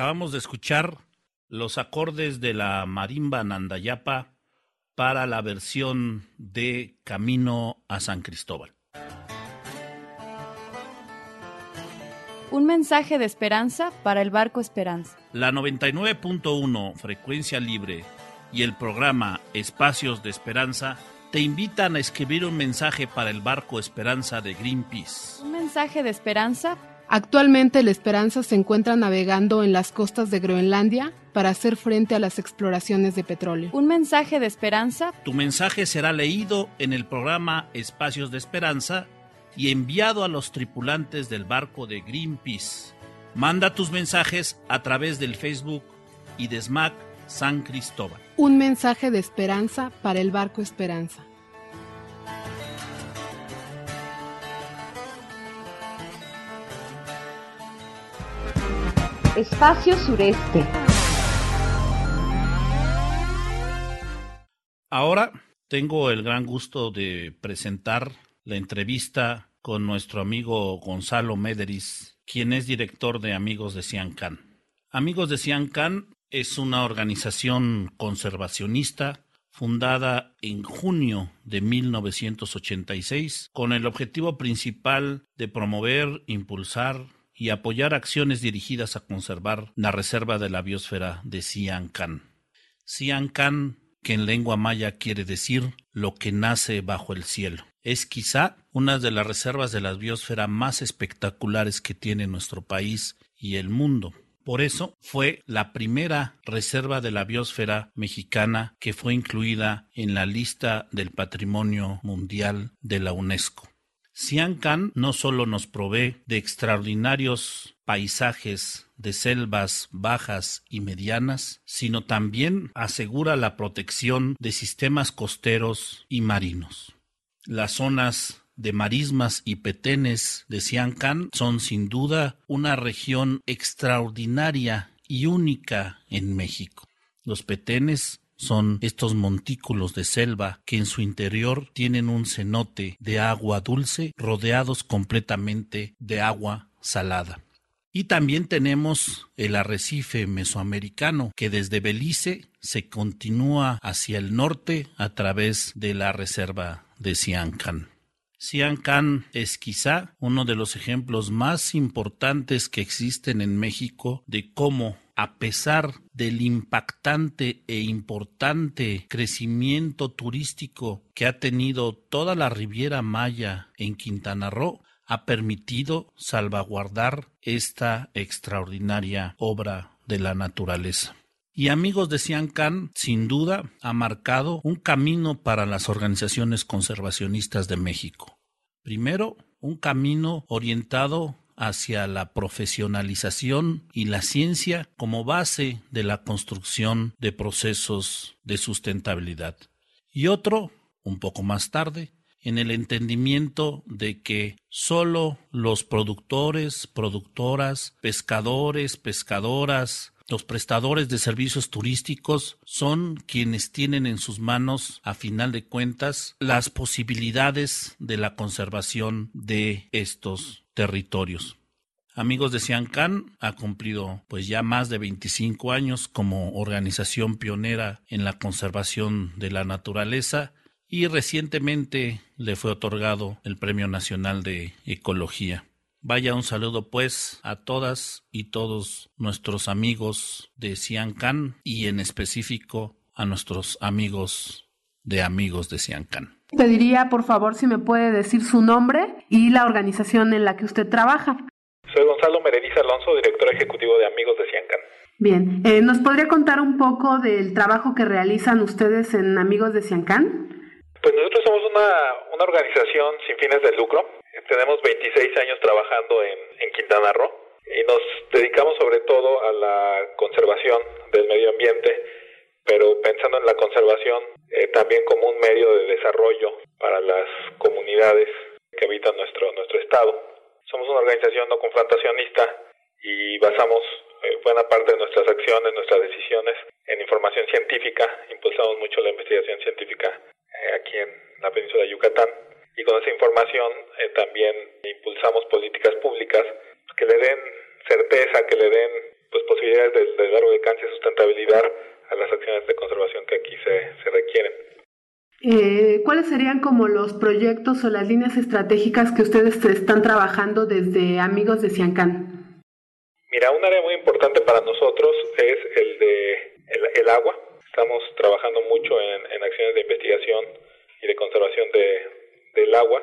Acabamos de escuchar los acordes de la marimba Nandayapa para la versión de Camino a San Cristóbal. Un mensaje de esperanza para el barco Esperanza. La 99.1 frecuencia libre y el programa Espacios de Esperanza te invitan a escribir un mensaje para el barco Esperanza de Greenpeace. Un mensaje de esperanza. Actualmente el Esperanza se encuentra navegando en las costas de Groenlandia para hacer frente a las exploraciones de petróleo. Un mensaje de esperanza. Tu mensaje será leído en el programa Espacios de Esperanza y enviado a los tripulantes del barco de Greenpeace. Manda tus mensajes a través del Facebook y de SMAC San Cristóbal. Un mensaje de esperanza para el barco Esperanza. Espacio Sureste. Ahora tengo el gran gusto de presentar la entrevista con nuestro amigo Gonzalo Mederis, quien es director de Amigos de Ciancán. Amigos de Ciancán es una organización conservacionista fundada en junio de 1986 con el objetivo principal de promover, impulsar y apoyar acciones dirigidas a conservar la reserva de la biosfera de Siancán. Siancán, que en lengua maya quiere decir lo que nace bajo el cielo. Es quizá una de las reservas de la biosfera más espectaculares que tiene nuestro país y el mundo. Por eso fue la primera reserva de la biosfera mexicana que fue incluida en la lista del Patrimonio Mundial de la UNESCO. Siancán no solo nos provee de extraordinarios paisajes de selvas bajas y medianas, sino también asegura la protección de sistemas costeros y marinos. Las zonas de marismas y petenes de Siancán son sin duda una región extraordinaria y única en México. Los petenes son estos montículos de selva que en su interior tienen un cenote de agua dulce rodeados completamente de agua salada. Y también tenemos el arrecife mesoamericano que desde Belice se continúa hacia el norte a través de la reserva de Siancán. Siancán es quizá uno de los ejemplos más importantes que existen en México de cómo a pesar del impactante e importante crecimiento turístico que ha tenido toda la Riviera Maya en Quintana Roo, ha permitido salvaguardar esta extraordinaria obra de la naturaleza. Y amigos de Siancán, sin duda, ha marcado un camino para las organizaciones conservacionistas de México. Primero, un camino orientado hacia la profesionalización y la ciencia como base de la construcción de procesos de sustentabilidad. Y otro, un poco más tarde, en el entendimiento de que solo los productores, productoras, pescadores, pescadoras, los prestadores de servicios turísticos son quienes tienen en sus manos, a final de cuentas, las posibilidades de la conservación de estos territorios. Amigos de Siancán ha cumplido pues ya más de 25 años como organización pionera en la conservación de la naturaleza y recientemente le fue otorgado el Premio Nacional de Ecología. Vaya un saludo pues a todas y todos nuestros amigos de Siancán y en específico a nuestros amigos de amigos de Siancán. Pediría por favor si me puede decir su nombre y la organización en la que usted trabaja. Soy Gonzalo Merediz Alonso, director ejecutivo de Amigos de Siancán. Bien, eh, ¿nos podría contar un poco del trabajo que realizan ustedes en Amigos de Siancán? Pues nosotros somos una, una organización sin fines de lucro tenemos 26 años trabajando en, en Quintana Roo y nos dedicamos sobre todo a la conservación del medio ambiente, pero pensando en la conservación eh, también como un medio de desarrollo para las comunidades que habitan nuestro, nuestro estado. Somos una organización no confrontacionista y basamos eh, buena parte de nuestras acciones, nuestras decisiones en información científica. Impulsamos mucho la investigación científica eh, aquí en la península de Yucatán y con esa información eh, también impulsamos políticas públicas que le den certeza, que le den pues posibilidades de, largo alcance y sustentabilidad a las acciones de conservación que aquí se, se requieren. Eh, ¿Cuáles serían como los proyectos o las líneas estratégicas que ustedes están trabajando desde Amigos de Ciancán? Mira, un área muy importante para nosotros es el de el, agua. Estamos trabajando mucho en, en, acciones de investigación y de conservación de, del agua.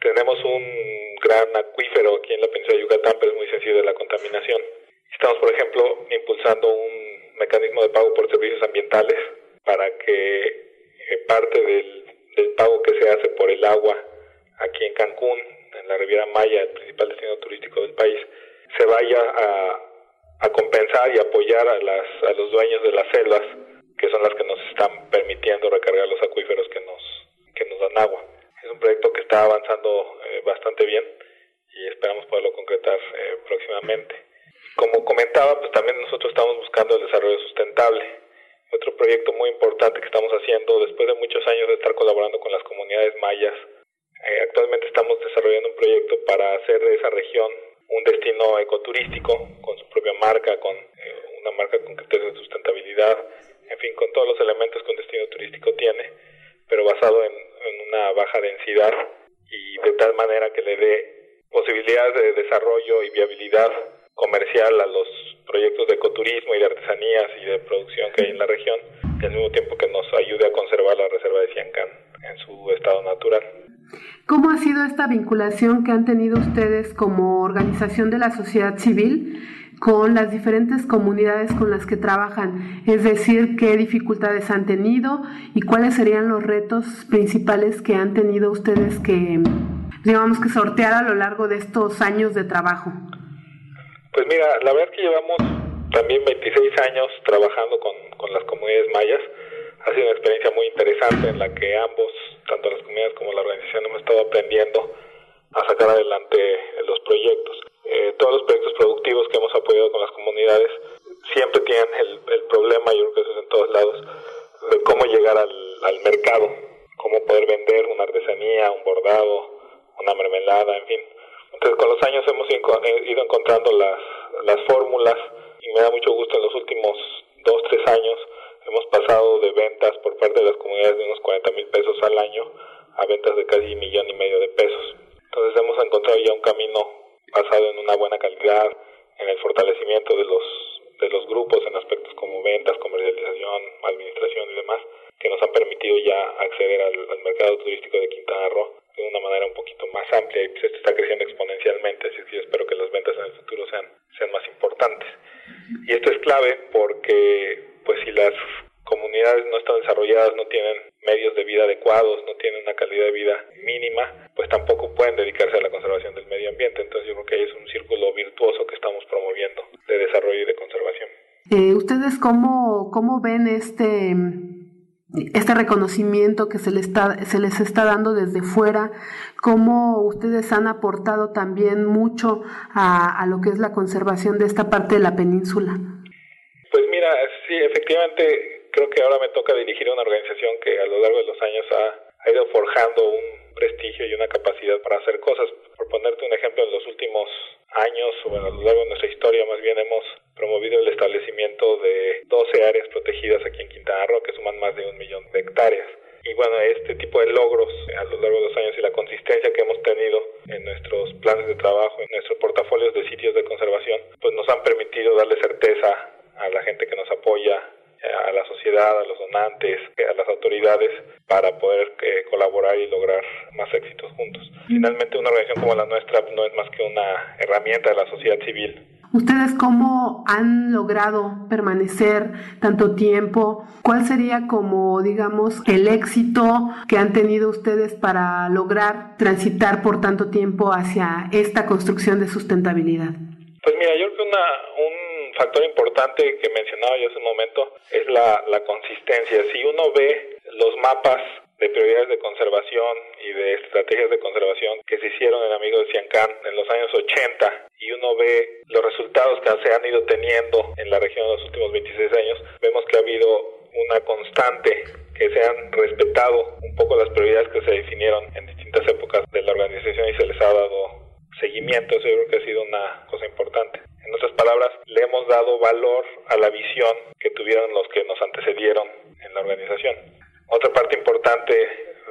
Tenemos un gran acuífero aquí en la península de Yucatán, pero es muy sensible a la contaminación. Estamos, por ejemplo, impulsando un mecanismo de pago por servicios ambientales para que parte del, pago que se hace por el agua aquí en Cancún, en la Riviera Maya, el principal destino turístico del país, se vaya a, compensar y apoyar a, las, a los dueños de las selvas, que son las que nos están permitiendo recargar los acuíferos que nos, que nos dan agua. Es un proyecto que está avanzando eh, bastante bien y esperamos poderlo concretar eh, próximamente. Como comentaba, pues también nosotros estamos buscando el desarrollo sustentable otro proyecto muy importante que estamos haciendo después de muchos años de estar colaborando con las comunidades mayas. Eh, actualmente estamos desarrollando un proyecto para hacer de esa región un destino ecoturístico con su propia marca, con eh, una marca con criterios de sustentabilidad, en fin, con todos los elementos que un destino turístico tiene, pero basado en, en una baja densidad y de tal manera que le dé posibilidades de desarrollo y viabilidad comercial a los proyectos de ecoturismo y de artesanías y de producción que hay en la región y al mismo tiempo que nos ayude a conservar la reserva de Ciancán en su estado natural. ¿Cómo ha sido esta vinculación que han tenido ustedes como organización de la sociedad civil con las diferentes comunidades con las que trabajan? Es decir, ¿qué dificultades han tenido y cuáles serían los retos principales que han tenido ustedes que, digamos, que sortear a lo largo de estos años de trabajo? Pues mira, la verdad es que llevamos también 26 años trabajando con, con las comunidades mayas. Ha sido una experiencia muy interesante en la que ambos, tanto las comunidades como la organización, hemos estado aprendiendo a sacar adelante los proyectos. Eh, todos los proyectos productivos que hemos apoyado con las comunidades siempre tienen el, el problema, yo creo que eso es en todos lados, de cómo llegar al, al mercado, cómo poder vender una artesanía, un bordado, una mermelada, en fin, con los años hemos eh, ido encontrando las, las fórmulas y me da mucho gusto en los últimos dos, tres años hemos pasado de ventas por parte de las comunidades de unos 40 mil pesos al año a ventas de casi un millón y medio de pesos. Entonces hemos encontrado ya un camino basado en una buena calidad, en el fortalecimiento de los, de los grupos en aspectos como ventas, comercialización, administración y demás, que nos han permitido ya acceder al mercado turístico de Quintana Roo de una manera un poquito más amplia y pues esto está creciendo exponencialmente, así que yo espero que las ventas en el futuro sean, sean más importantes. Y esto es clave porque pues si las comunidades no están desarrolladas, no tienen medios de vida adecuados, no tienen una calidad de vida mínima, pues tampoco pueden dedicarse a la conservación del medio ambiente. Entonces yo creo que ahí es un círculo virtuoso que estamos promoviendo de desarrollo y de conservación. Eh, ¿Ustedes cómo, cómo ven este este reconocimiento que se, les está, se les está dando desde fuera, cómo ustedes han aportado también mucho a, a, lo que es la conservación de esta parte de la península. Pues mira, sí, efectivamente creo que ahora me toca dirigir una organización que a lo largo de los años ha, ha ido forjando un prestigio y una capacidad para hacer cosas. Por ponerte un ejemplo, en los últimos años, o a lo largo de nuestra historia más bien, hemos promovido el establecimiento de 12 áreas protegidas aquí en Quintana Roo, que suman más de un millón de hectáreas. Y bueno, este tipo de logros a lo largo de los años y la consistencia que hemos tenido en nuestros planes de trabajo, en nuestros portafolios de sitios de conservación, pues nos han permitido darle certeza a la gente que nos apoya, a la sociedad, a los donantes, a las autoridades, para poder eh, colaborar y lograr más éxitos juntos. Finalmente, una organización como la nuestra no es más que una herramienta de la sociedad civil ¿Ustedes cómo han logrado permanecer tanto tiempo? ¿Cuál sería como, digamos, el éxito que han tenido ustedes para lograr transitar por tanto tiempo hacia esta construcción de sustentabilidad? Pues mira, yo creo que una, un factor importante que mencionaba yo hace un momento es la, la consistencia. Si uno ve los mapas de prioridades de conservación y de estrategias de conservación que se hicieron en Amigos de Ciancán en los años 80 y uno ve los resultados que se han ido teniendo en la región en los últimos 26 años, vemos que ha habido una constante que se han respetado un poco las prioridades que se definieron en distintas épocas de la organización y se les ha dado seguimiento, eso yo creo que ha sido una cosa importante. En otras palabras, le hemos dado valor a la visión que tuvieron los que nos antecedieron en la organización. Otra parte importante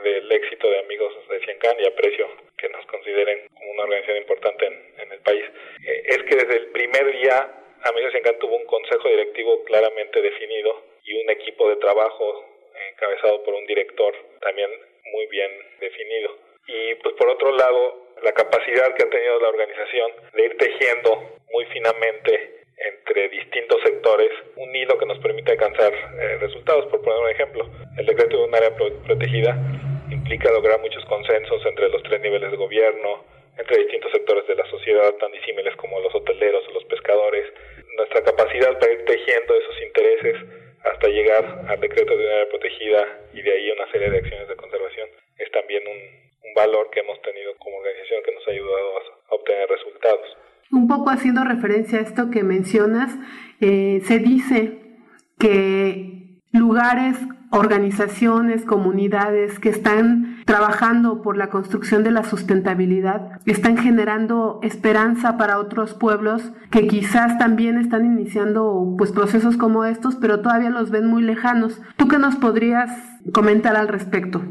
del éxito de Amigos de Ciencan y aprecio que nos consideren como una organización importante en, el país, eh, es que desde el primer día Amigos de Ciencan tuvo un consejo directivo claramente definido y un equipo de trabajo encabezado por un director también muy bien definido. Y pues por otro lado, la capacidad que ha tenido la organización de ir tejiendo muy finamente entre distintos sectores un hilo que nos permite alcanzar eh, resultados. Por poner un ejemplo, el decreto de un área protegida implica lograr muchos consensos entre los tres niveles de gobierno, entre distintos sectores de la sociedad, tan disímiles como los hoteleros o los pescadores. Nuestra capacidad para ir tejiendo esos intereses hasta llegar al decreto de un área protegida y de ahí una serie de acciones de conservación es también un, valor que hemos tenido como organización que nos ha ayudado a, obtener resultados. Un poco haciendo referencia a esto que mencionas, eh, se dice que lugares, organizaciones, comunidades que están trabajando por la construcción de la sustentabilidad, están generando esperanza para otros pueblos que quizás también están iniciando pues procesos como estos, pero todavía los ven muy lejanos. ¿Tú qué nos podrías comentar al respecto?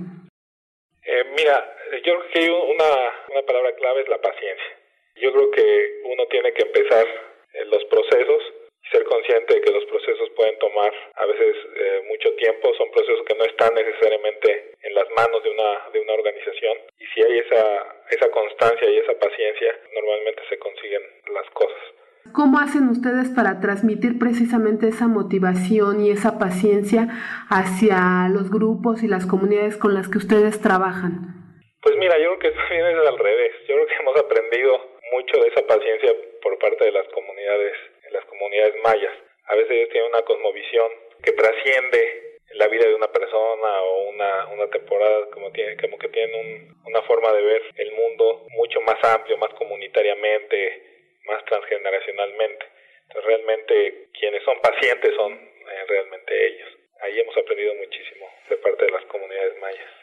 Eh, mira, yo creo que una, una palabra clave es la paciencia. Yo creo que uno tiene que empezar en los procesos ser consciente de que los procesos pueden tomar a veces eh, mucho tiempo, son procesos que no están necesariamente en las manos de una, de una organización y si hay esa, esa constancia y esa paciencia, normalmente se consiguen las cosas. ¿Cómo hacen ustedes para transmitir precisamente esa motivación y esa paciencia hacia los grupos y las comunidades con las que ustedes trabajan? Pues mira, yo creo que también es al revés. Yo creo que hemos aprendido mucho de esa paciencia por parte de las comunidades, las comunidades mayas. A veces ellos tienen una cosmovisión que trasciende la vida de una persona o una, una temporada, como, tiene, como que tienen una forma de ver el mundo mucho más amplio, más comunitariamente, más transgeneracionalmente. Entonces realmente quienes son pacientes son eh, realmente ellos. Ahí hemos aprendido muchísimo de parte de las comunidades mayas.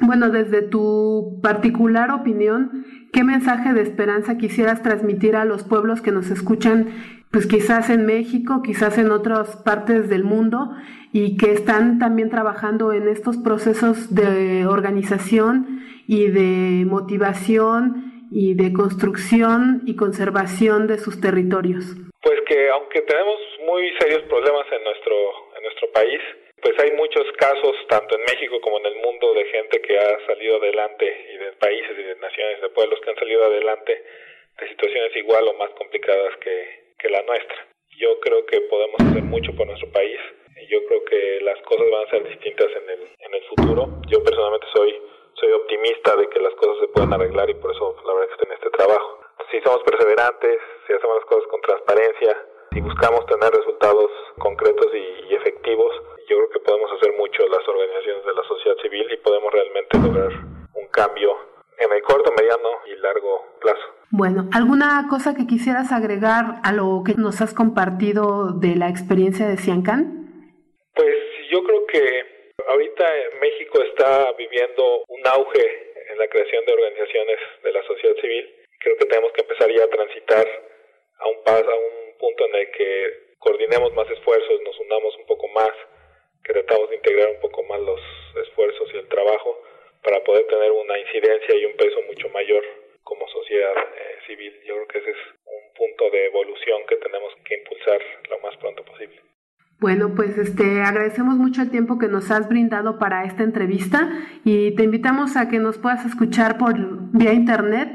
Bueno, desde tu particular opinión, ¿qué mensaje de esperanza quisieras transmitir a los pueblos que nos escuchan, pues quizás en México, quizás en otras partes del mundo, y que están también trabajando en estos procesos de organización y de motivación y de construcción y conservación de sus territorios? Pues que aunque tenemos muy serios problemas en nuestro, en nuestro país, pues hay muchos casos, tanto en México como en el mundo, de gente que ha salido adelante, y de países y de naciones, de pueblos que han salido adelante de situaciones igual o más complicadas que, la nuestra. Yo creo que podemos hacer mucho por nuestro país y yo creo que las cosas van a ser distintas en el, en el futuro. Yo personalmente soy, soy optimista de que las cosas se puedan arreglar y por eso la verdad que estoy en este trabajo. Si somos perseverantes, si hacemos las cosas con transparencia, si buscamos tener resultados concretos y, efectivos, yo creo que podemos hacer mucho las organizaciones de la sociedad civil y podemos realmente lograr un cambio en el corto, mediano y largo plazo. Bueno, ¿alguna cosa que quisieras agregar a lo que nos has compartido de la experiencia de Ciancan? Pues yo creo que ahorita México está viviendo un auge en la creación de organizaciones de la sociedad civil. Creo que tenemos que empezar ya a transitar a un paso, a un punto en el que coordinemos más esfuerzos, nos unamos un poco más, que tratamos de integrar un poco más los esfuerzos y el trabajo para poder tener una incidencia y un peso mucho mayor como sociedad eh, civil. Yo creo que ese es un punto de evolución que tenemos que impulsar lo más pronto posible. Bueno, pues este agradecemos mucho el tiempo que nos has brindado para esta entrevista y te invitamos a que nos puedas escuchar por vía internet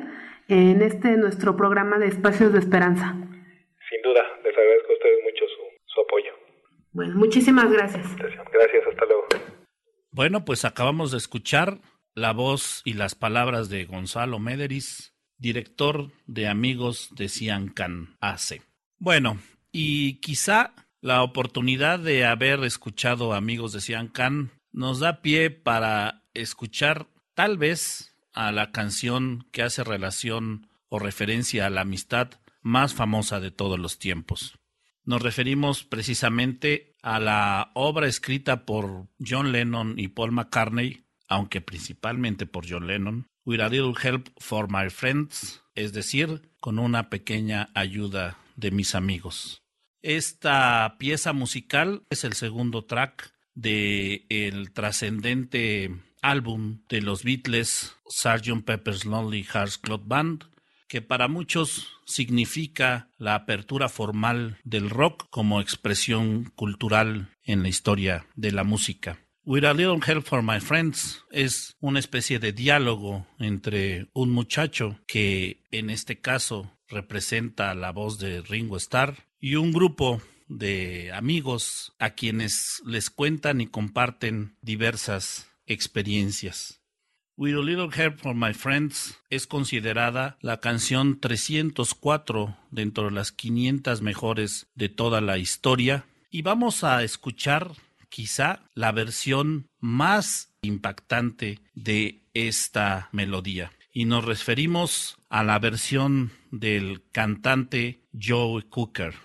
en este nuestro programa de Espacios de Esperanza sin duda, les agradezco a ustedes mucho su, apoyo. Bueno, muchísimas gracias. Gracias, hasta luego. Bueno, pues acabamos de escuchar la voz y las palabras de Gonzalo Mederis, director de Amigos de Ciancan AC. Bueno, y quizá la oportunidad de haber escuchado Amigos de Ciancan nos da pie para escuchar tal vez a la canción que hace relación o referencia a la amistad más famosa de todos los tiempos. Nos referimos precisamente a la obra escrita por John Lennon y Paul McCartney, aunque principalmente por John Lennon, With a Little Help for My Friends, es decir, con una pequeña ayuda de mis amigos. Esta pieza musical es el segundo track de el trascendente álbum de los Beatles Sgt. Pepper's Lonely Hearts Club Band, que para muchos significa la apertura formal del rock como expresión cultural en la historia de la música. With a Little Help for My Friends es una especie de diálogo entre un muchacho que en este caso representa la voz de Ringo Starr y un grupo de amigos a quienes les cuentan y comparten diversas experiencias. With a Little Help for My Friends es considerada la canción 304 dentro de las 500 mejores de toda la historia y vamos a escuchar quizá la versión más impactante de esta melodía. Y nos referimos a la versión del cantante Joe Cooker.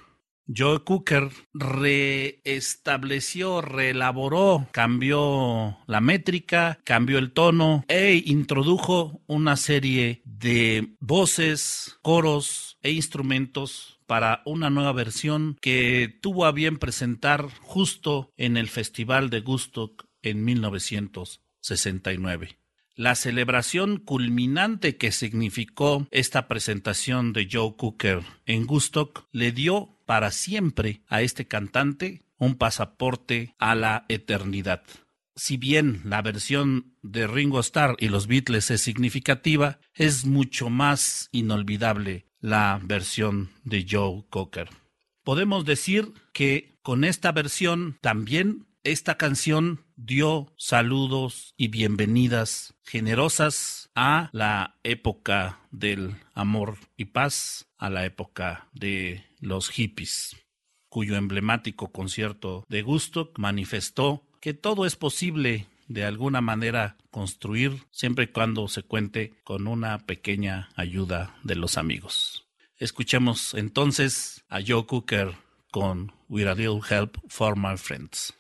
Joe Cooker reestableció, reelaboró, cambió la métrica, cambió el tono e introdujo una serie de voces, coros e instrumentos para una nueva versión que tuvo a bien presentar justo en el Festival de Gustock en 1969. La celebración culminante que significó esta presentación de Joe Cooker en Gustock le dio para siempre a este cantante un pasaporte a la eternidad. Si bien la versión de Ringo Starr y los Beatles es significativa, es mucho más inolvidable la versión de Joe Cocker. Podemos decir que con esta versión también esta canción dio saludos y bienvenidas generosas a la época del amor y paz, a la época de los hippies, cuyo emblemático concierto de Gusto manifestó que todo es posible de alguna manera construir siempre y cuando se cuente con una pequeña ayuda de los amigos. Escuchemos entonces a Joe Cooker con With a Little Help for My Friends.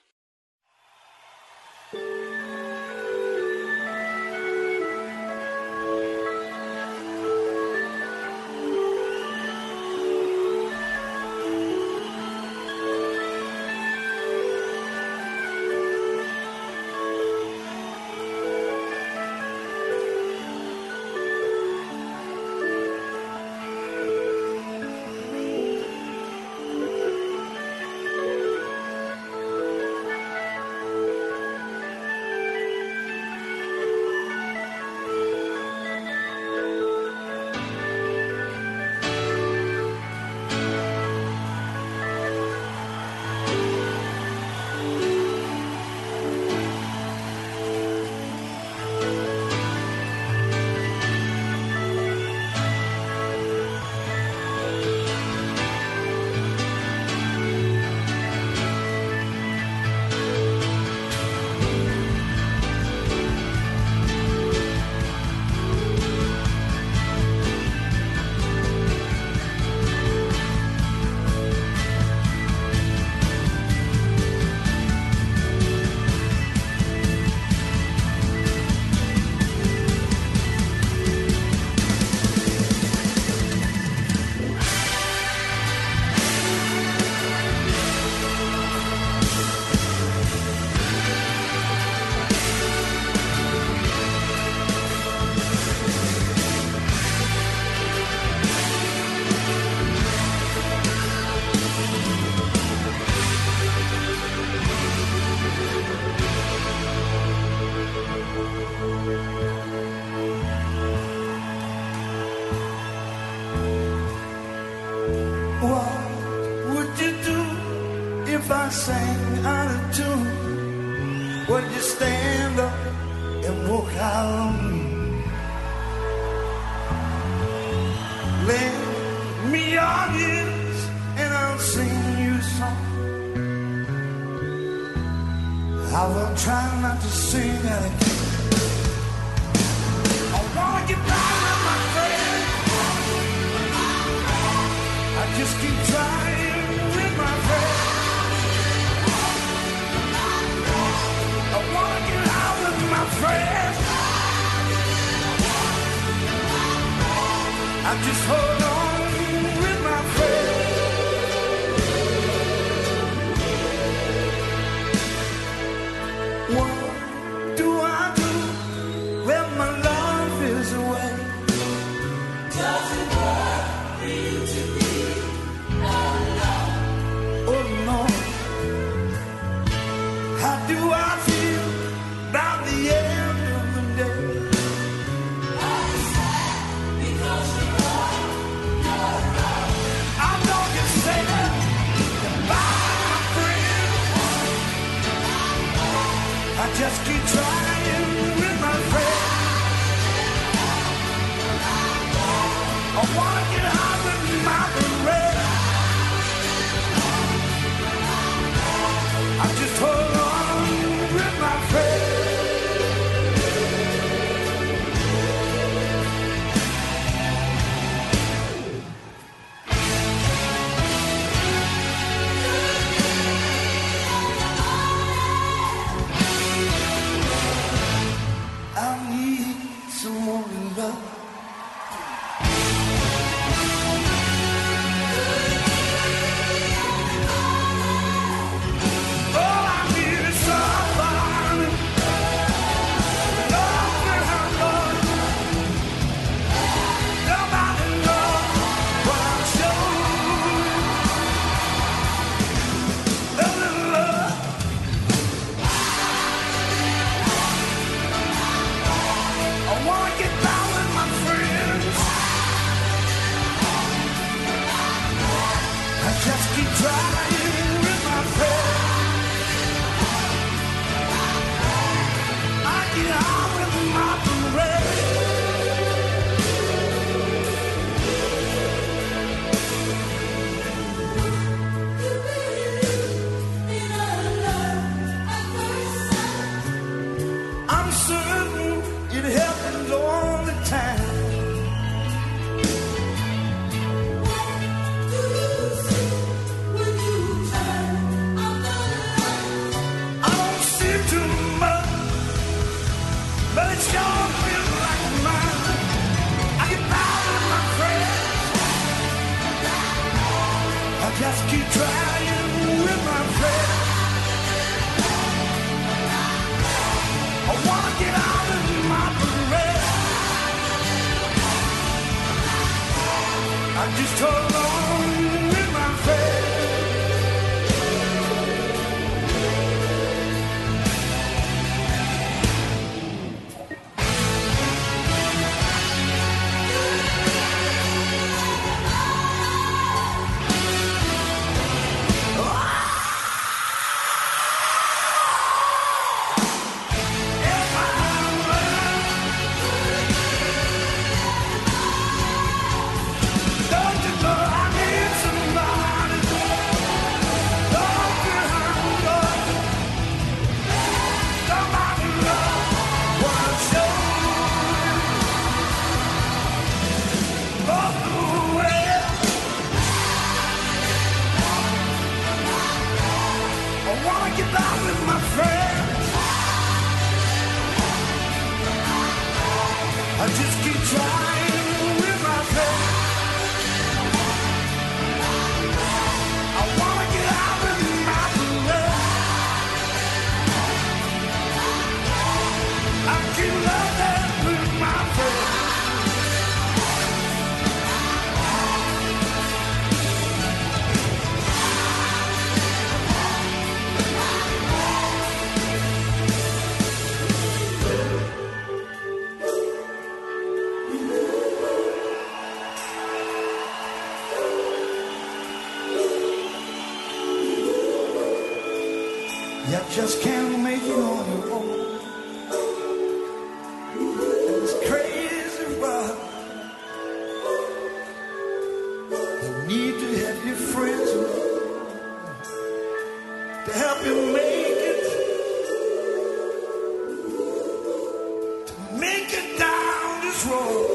Make it down this road.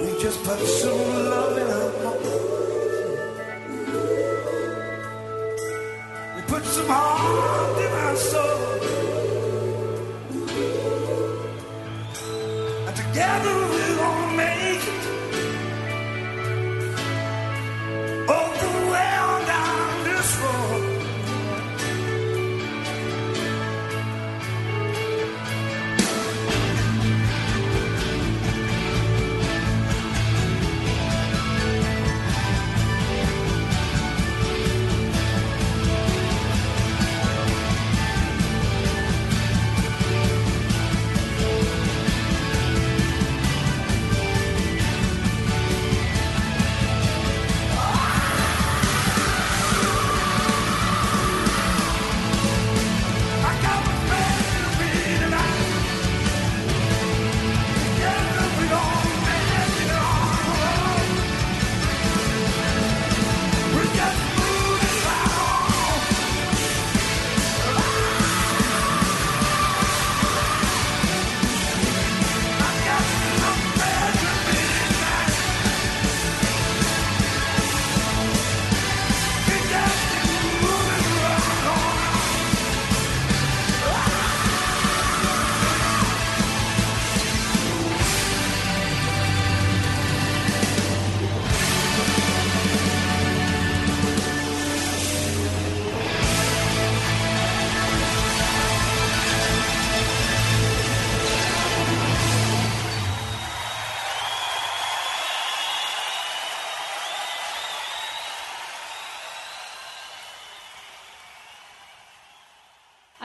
We just put some love in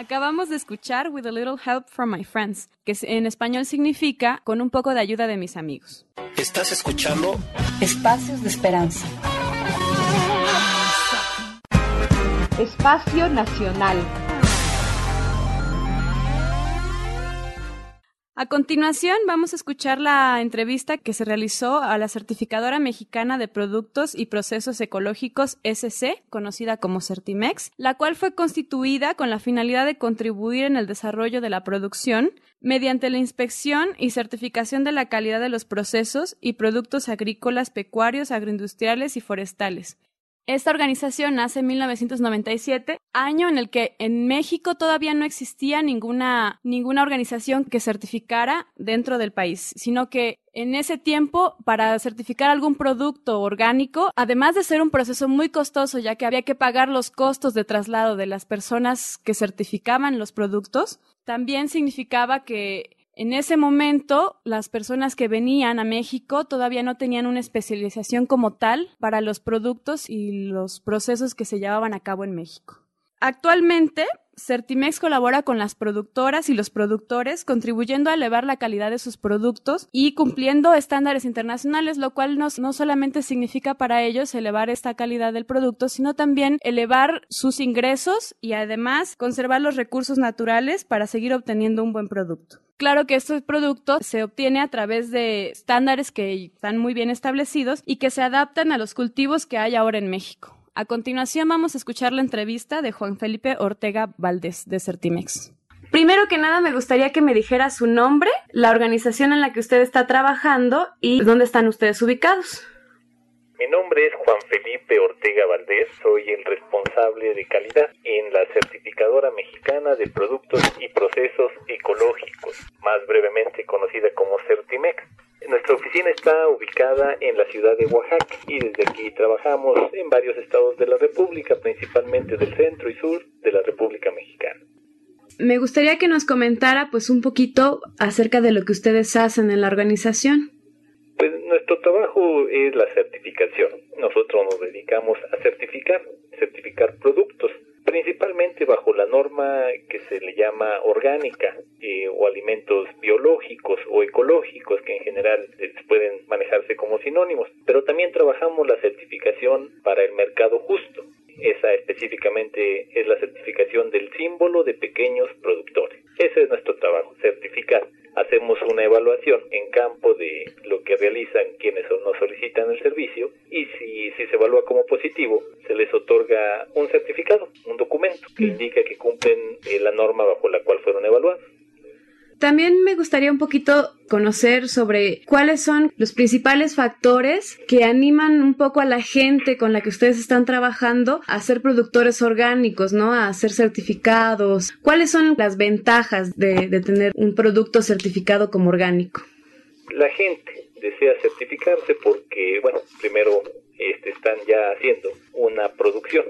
Acabamos de escuchar With a Little Help from My Friends, que en español significa con un poco de ayuda de mis amigos. Estás escuchando Espacios de Esperanza. Espacio Nacional. A continuación vamos a escuchar la entrevista que se realizó a la certificadora mexicana de productos y procesos ecológicos SC, conocida como Certimex, la cual fue constituida con la finalidad de contribuir en el desarrollo de la producción mediante la inspección y certificación de la calidad de los procesos y productos agrícolas, pecuarios, agroindustriales y forestales, esta organización nace en 1997, año en el que en México todavía no existía ninguna, ninguna organización que certificara dentro del país, sino que en ese tiempo, para certificar algún producto orgánico, además de ser un proceso muy costoso, ya que había que pagar los costos de traslado de las personas que certificaban los productos, también significaba que en ese momento, las personas que venían a México todavía no tenían una especialización como tal para los productos y los procesos que se llevaban a cabo en México. Actualmente, Certimex colabora con las productoras y los productores, contribuyendo a elevar la calidad de sus productos y cumpliendo estándares internacionales, lo cual no, no, solamente significa para ellos elevar esta calidad del producto, sino también elevar sus ingresos y además conservar los recursos naturales para seguir obteniendo un buen producto. Claro que este producto se obtiene a través de estándares que están muy bien establecidos y que se adaptan a los cultivos que hay ahora en México. A continuación vamos a escuchar la entrevista de Juan Felipe Ortega Valdés de Certimex. Primero que nada me gustaría que me dijera su nombre, la organización en la que usted está trabajando y dónde están ustedes ubicados. Mi nombre es Juan Felipe Ortega Valdés, soy el responsable de calidad en la certificadora mexicana de productos y procesos ecológicos, más brevemente conocida como Certimex. Nuestra oficina está ubicada en la ciudad de Oaxaca y desde aquí trabajamos en varios estados de la República, principalmente del centro y sur de la República Mexicana. Me gustaría que nos comentara pues un poquito acerca de lo que ustedes hacen en la organización. Pues nuestro trabajo es la certificación. Nosotros nos dedicamos a certificar, certificar productos, principalmente bajo la norma que se le llama orgánica eh, o alimentos biológicos o ecológicos que en general eh, pueden manejarse como sinónimos. Pero también trabajamos la certificación para el mercado justo. Esa específicamente es la certificación del símbolo de pequeños productores. Ese es nuestro trabajo, certificar hacemos una evaluación en campo de lo que realizan quienes nos solicitan el servicio y si, si se evalúa como positivo, se les otorga un certificado, un documento que indica que cumplen eh, la norma bajo la cual fueron evaluados. También me gustaría un poquito conocer sobre cuáles son los principales factores que animan un poco a la gente con la que ustedes están trabajando a ser productores orgánicos, ¿no? A ser certificados. ¿Cuáles son las ventajas de, tener un producto certificado como orgánico? La gente desea certificarse porque, bueno, primero este, están ya haciendo una producción,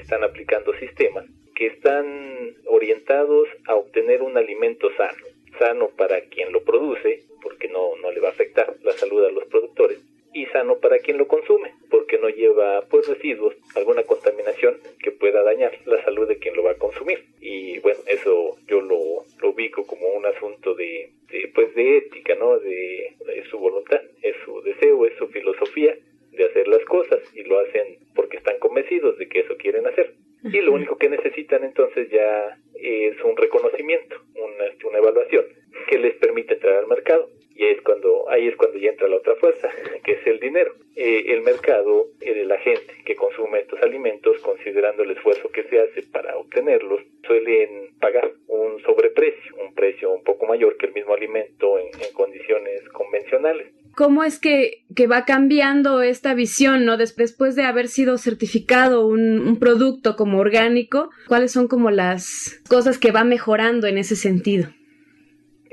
están aplicando sistemas que están orientados a obtener un alimento sano sano para quien lo produce, porque no, no le va a afectar la salud a los productores, y sano para quien lo consume, porque no lleva pues residuos, alguna contaminación que pueda dañar la salud de quien lo va a consumir. Y bueno, eso yo lo, lo ubico como un asunto de, pues de ética, ¿no? De, de su voluntad, es su deseo, es su filosofía de hacer las cosas y lo hacen porque están convencidos de que eso quieren hacer. Y lo único que necesitan entonces ya es un reconocimiento, una, una evaluación que les permite entrar al mercado. Y ahí es cuando, ahí es cuando ya entra la otra fuerza, que es el dinero. Eh, el mercado, eh, la gente que consume estos alimentos, considerando el esfuerzo que se hace para obtenerlos, suelen pagar un sobreprecio, un precio un poco mayor que el mismo alimento en, en condiciones convencionales. ¿Cómo es que, que, va cambiando esta visión, ¿no? Después de haber sido certificado un, producto como orgánico, ¿cuáles son como las cosas que va mejorando en ese sentido?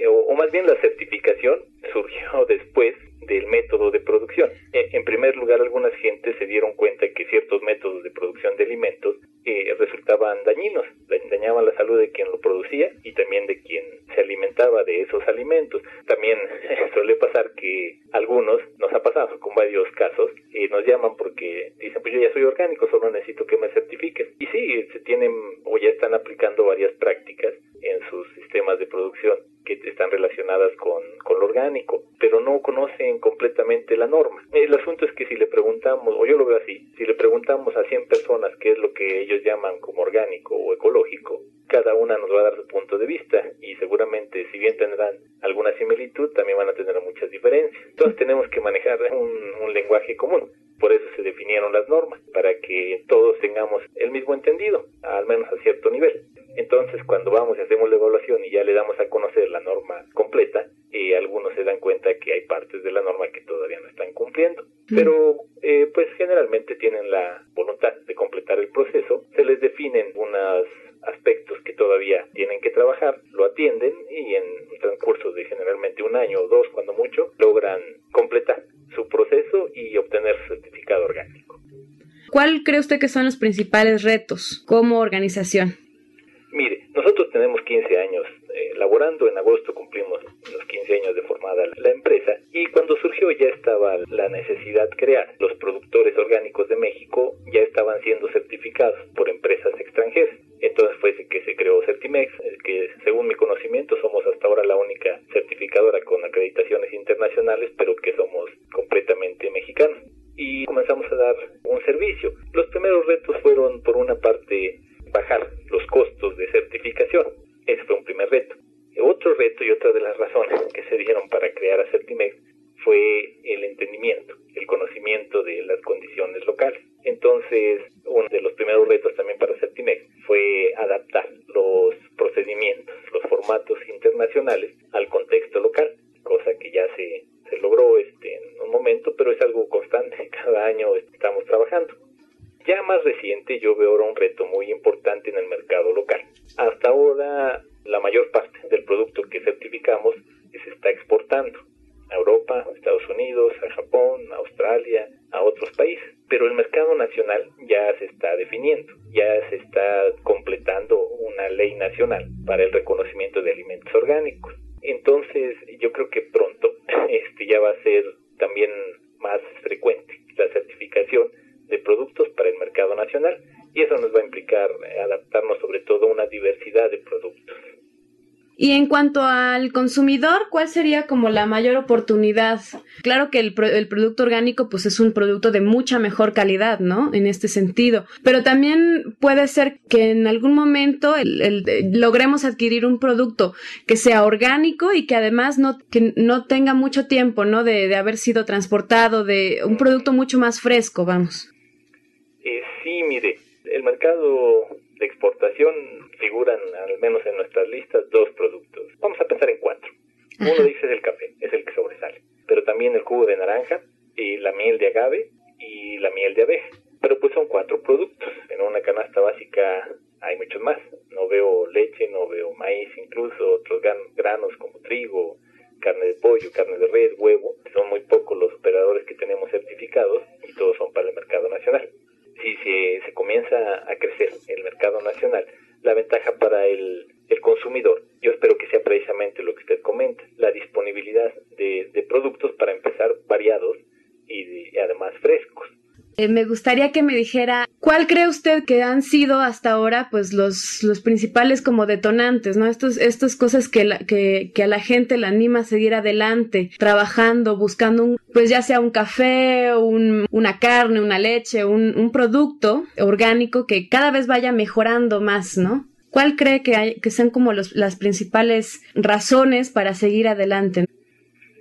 O, o más bien la certificación surgió después del método de producción. En primer lugar, algunas gentes se dieron cuenta que ciertos métodos de producción de alimentos eh, resultaban dañinos, dañaban la salud de quien lo producía y también de quien se alimentaba de esos alimentos. También suele pasar que algunos, nos ha pasado con varios casos, eh, nos llaman porque dicen, pues yo ya soy orgánico, solo necesito que me certifiquen. Y sí, se tienen o ya están aplicando varias prácticas completamente la norma. El asunto es que si le preguntamos, o yo lo veo así, si le preguntamos a 100 personas qué es lo que ellos llaman como orgánico o ecológico, cada una nos va a dar su punto de vista y seguramente si bien tendrán alguna similitud, también van a tener muchas diferencias. Entonces tenemos que manejar un, lenguaje común. Por eso se definieron las normas, para que todos tengamos el mismo entendido, al menos a cierto nivel. Entonces, cuando vamos y hacemos la evaluación y ya le damos a conocer la norma completa, eh, algunos se dan cuenta que hay partes de la norma que todavía no están cumpliendo. Pero, eh, pues generalmente tienen la voluntad de completar el proceso. Se les definen unos aspectos que todavía tienen que trabajar, lo atienden y en un transcurso de generalmente un año o dos, cuando mucho, logran completar su proceso y obtener su certificado orgánico. ¿Cuál cree usted que son los principales retos como organización? Mire, nosotros tenemos 15 años eh, laborando, en agosto cumplimos los 15 años de formada la empresa y cuando surgió ya estaba la necesidad de crear. Los productores orgánicos de México ya estaban siendo certificados por empresas extranjeras. Entonces fue que se creó Certimex, que según mi conocimiento somos hasta ahora la única certificadora con acreditaciones internacionales, pero que somos completamente mexicanos. Y comenzamos a dar un servicio. Los primeros retos fueron, por una parte, bajar los costos de certificación. Ese fue un primer reto. Otro reto y otra de las razones que se dieron para crear a Certimex fue el entendimiento, el conocimiento de las condiciones locales. Entonces, uno de los primeros retos también para Certimex fue adaptar los procedimientos, los formatos internacionales al contexto local, cosa que ya se, se logró este, en un momento, pero es algo constante, cada año estamos trabajando. Ya más reciente yo veo ahora un reto muy importante en el mercado local. Hasta ahora la mayor parte del producto que certificamos se está exportando a Europa, a Estados Unidos, a Japón, a Australia, a otros países. Pero el mercado nacional ya se está definiendo, ya se está completando una ley nacional para el reconocimiento de alimentos orgánicos. Entonces yo creo que pronto este ya va a ser también más frecuente la certificación de productos para el mercado nacional y eso nos va a implicar eh, adaptarnos sobre todo a una diversidad de productos. Y en cuanto al consumidor, ¿cuál sería como la mayor oportunidad? Claro que el, el, producto orgánico pues es un producto de mucha mejor calidad, ¿no? En este sentido. Pero también puede ser que en algún momento el, logremos adquirir un producto que sea orgánico y que además no, que no tenga mucho tiempo, ¿no? De, de haber sido transportado, de un producto mucho más fresco, vamos. Eh, sí, mire, el mercado de exportación figuran, al menos en nuestras listas, dos productos. Vamos a pensar en cuatro. Uno dice es el café, es el que sobresale, pero también el jugo de naranja, y la miel de agave y la miel de abeja. Pero pues son cuatro productos. En una canasta básica hay muchos más. No veo leche, no veo maíz, incluso otros granos como trigo, carne de red, huevo. Son muy pocos los operadores que tenemos certificados y todos son para el mercado nacional si se, comienza a crecer el mercado nacional, la ventaja para el, el, consumidor, yo espero que sea precisamente lo que usted comenta, la disponibilidad de, productos para empezar variados y, y además frescos. Eh, me gustaría que me dijera cuál cree usted que han sido hasta ahora pues los, los principales como detonantes, ¿no? Estos, estas cosas que, la, que, que, a la gente la anima a seguir adelante, trabajando, buscando un, pues ya sea un café, un, una carne, una leche, un, un producto orgánico que cada vez vaya mejorando más, ¿no? ¿Cuál cree que, hay, que sean como los, las principales razones para seguir adelante?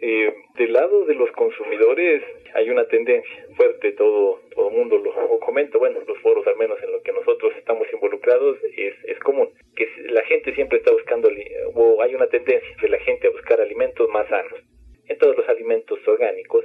Eh, del lado de los consumidores hay una tendencia fuerte, todo todo mundo lo comenta, bueno, los foros al menos en los que nosotros estamos involucrados es, es común, que la gente siempre está buscando, o hay una tendencia de la gente a buscar alimentos más sanos. En todos los alimentos orgánicos,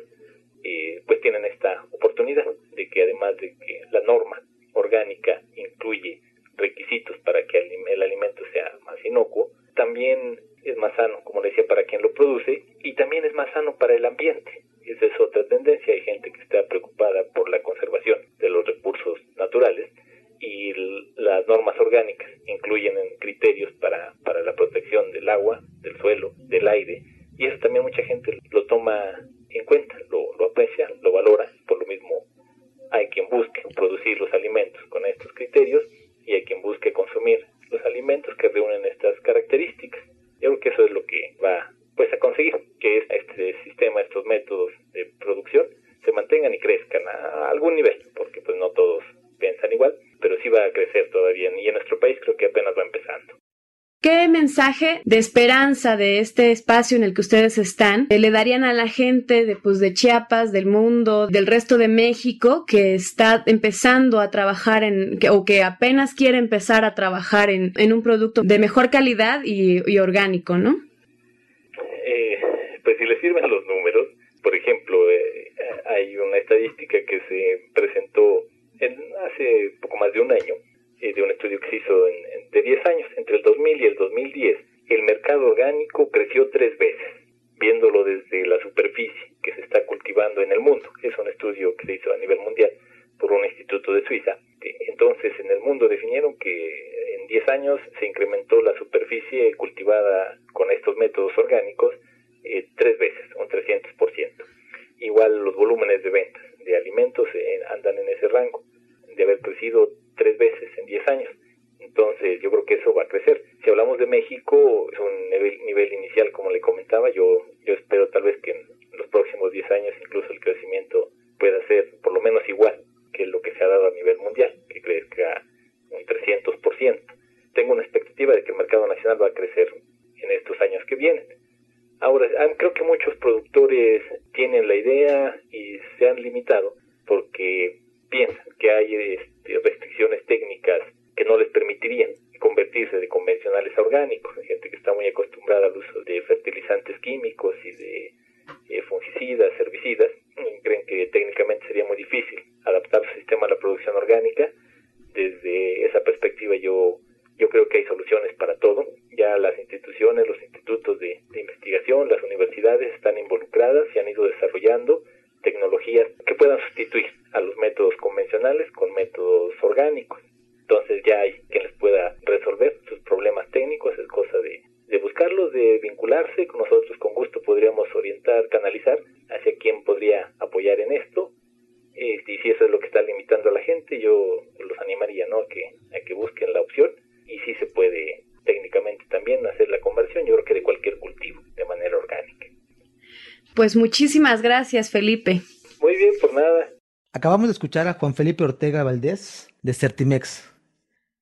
eh, pues tienen esta oportunidad de que además de que la norma orgánica incluye requisitos para que el alimento sea más inocuo, también es más sano, como decía, para quien lo produce y también es más sano para el ambiente. Esa es otra tendencia. Hay gente que está preocupada por la conservación de los recursos naturales y las normas orgánicas incluyen criterios para, para la protección del agua, del suelo, del aire y eso también mucha gente lo toma en cuenta, lo, lo aprecia, lo valora. Por lo mismo hay quien busque producir los alimentos con estos criterios y hay quien busque consumir los alimentos que reúnen estas características. Yo creo que eso es lo que va pues a conseguir que este sistema, estos métodos de producción se mantengan y crezcan a algún nivel, porque pues no todos piensan igual, pero sí va a crecer todavía y en nuestro país creo que apenas va empezando. ¿Qué mensaje de esperanza de este espacio en el que ustedes están eh, le darían a la gente de, pues, de Chiapas, del mundo, del resto de México que está empezando a trabajar en, o que apenas quiere empezar a trabajar en, en, un producto de mejor calidad y orgánico, ¿no? Hay una estadística que se presentó en, hace poco más de un año eh, de un estudio que se hizo en, de 10 años, entre el 2000 y el 2010, el mercado orgánico creció tres veces, viéndolo desde la superficie que se está cultivando en el mundo. Es un estudio que se hizo a nivel mundial por un instituto de Suiza. Entonces, en el mundo definieron que en 10 años se incrementó la superficie cultivada con estos métodos orgánicos eh, tres veces, un 300%. Igual los volúmenes de ventas de alimentos eh, andan en ese rango de haber crecido tres veces en diez años. Entonces yo creo que eso va a crecer. Si hablamos de México, es un nivel, inicial, como le comentaba, yo, yo espero tal vez que en los próximos diez años incluso el crecimiento pueda ser por lo menos igual que lo que se ha dado a nivel mundial, que crezca un 300%. Tengo una expectativa de que el mercado nacional va a crecer en estos años que vienen. Ahora, creo que muchos productores tienen la idea y se han limitado porque piensan que hay este, restricciones técnicas que no les permitirían convertirse de convencionales a orgánicos. Hay gente que está muy acostumbrada al uso de fertilizantes químicos y de eh, fungicidas, herbicidas, creen que técnicamente sería muy difícil adaptar su sistema a la producción orgánica. Desde esa perspectiva yo, yo creo que hay soluciones para todo. Ya las instituciones, los institutos de, investigación, las universidades están involucradas y han ido desarrollando tecnologías que puedan sustituir a los métodos convencionales con métodos orgánicos. Entonces ya hay quien les pueda resolver sus problemas técnicos, es cosa de, de buscarlos, de vincularse, nosotros con gusto podríamos orientar, canalizar hacia quién podría apoyar en esto. Este, y si eso es lo que está limitando a la gente, yo los animaría ¿no? a, que, a que busquen la opción y si se puede técnicamente también hacer la conversión, yo creo que de cualquier cultivo, de manera orgánica. Pues muchísimas gracias, Felipe. Muy bien, por nada. Acabamos de escuchar a Juan Felipe Ortega Valdés de Certimex.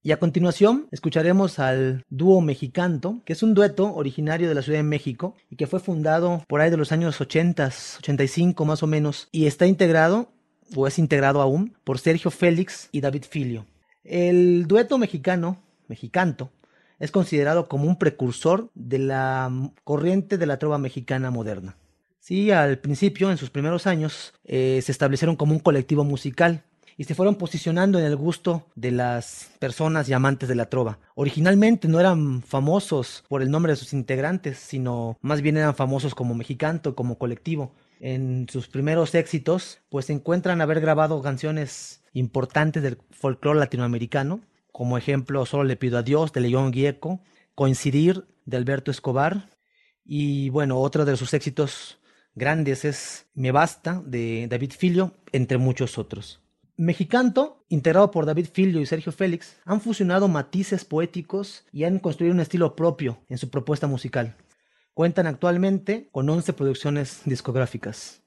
Y a continuación escucharemos al dúo Mexicanto, que es un dueto originario de la Ciudad de México y que fue fundado por ahí de los años 80, 85 más o menos, y está integrado, o es integrado aún, por Sergio Félix y David Filio. El dueto mexicano, Mexicanto, es considerado como un precursor de la corriente de la trova mexicana moderna. Sí, al principio, en sus primeros años, eh, se establecieron como un colectivo musical y se fueron posicionando en el gusto de las personas y amantes de la trova. Originalmente no eran famosos por el nombre de sus integrantes, sino más bien eran famosos como mexicanto, como colectivo. En sus primeros éxitos, pues se encuentran haber grabado canciones importantes del folclore latinoamericano, como ejemplo Solo le pido a Dios de León Gieco, Coincidir de Alberto Escobar, y bueno, otro de sus éxitos grandes es Me Basta de David Filio, entre muchos otros. Mexicanto, integrado por David Filio y Sergio Félix, han fusionado matices poéticos y han construido un estilo propio en su propuesta musical. Cuentan actualmente con 11 producciones discográficas.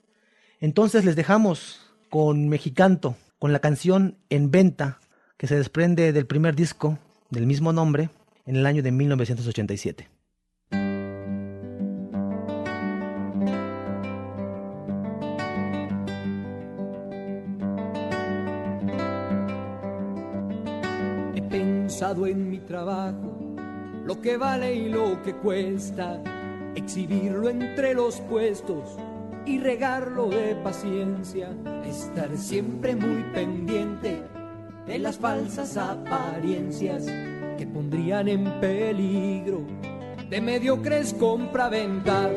Entonces les dejamos con Mexicanto, con la canción En Venta, que se desprende del primer disco del mismo nombre en el año de 1987. en mi trabajo, lo que vale y lo que cuesta, exhibirlo entre los puestos y regarlo de paciencia, estar siempre muy pendiente de las falsas apariencias que pondrían en peligro de mediocres compraventas.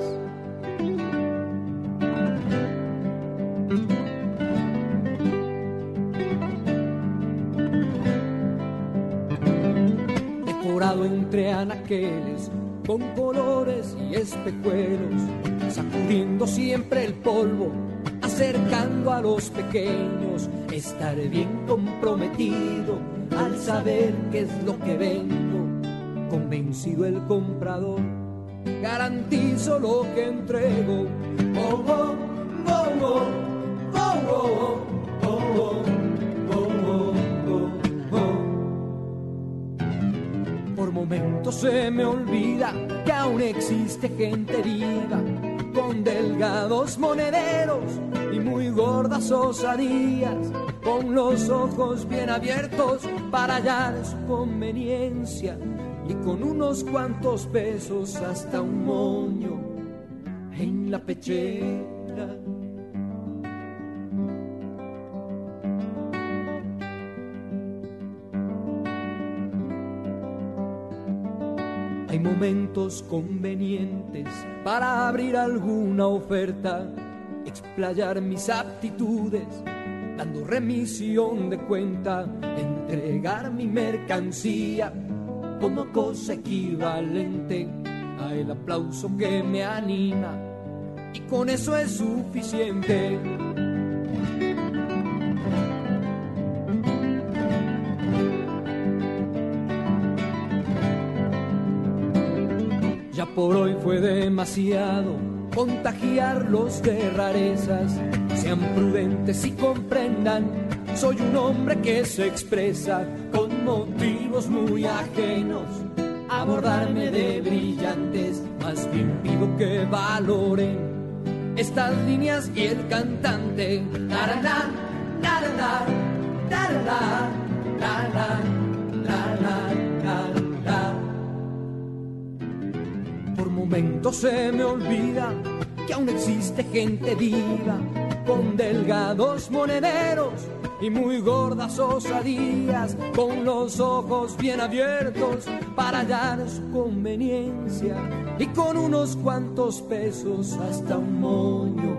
Entre anaqueles con colores y espejuelos, sacudiendo siempre el polvo, acercando a los pequeños, estar bien comprometido al saber qué es lo que vendo, convencido el comprador, garantizo lo que entrego. Oh, oh, oh, oh, oh, oh, oh, oh, oh, oh. Por momentos se me olvida que aún existe gente viva con delgados monederos y muy gordas osadías, con los ojos bien abiertos para hallar su conveniencia y con unos cuantos pesos hasta un moño en la pechera. Hay momentos convenientes para abrir alguna oferta, explayar mis aptitudes, dando remisión de cuenta, entregar mi mercancía como cosa equivalente a el aplauso que me anima y con eso es suficiente. Ya por hoy fue demasiado contagiarlos de rarezas. Sean prudentes y comprendan, soy un hombre que se expresa con motivos muy ajenos. Abordarme de brillantes, más bien pido que valoren estas líneas y el cantante. Por momentos se me olvida que aún existe gente viva con delgados monederos y muy gordas osadías, con los ojos bien abiertos para hallar su conveniencia y con unos cuantos pesos hasta un moño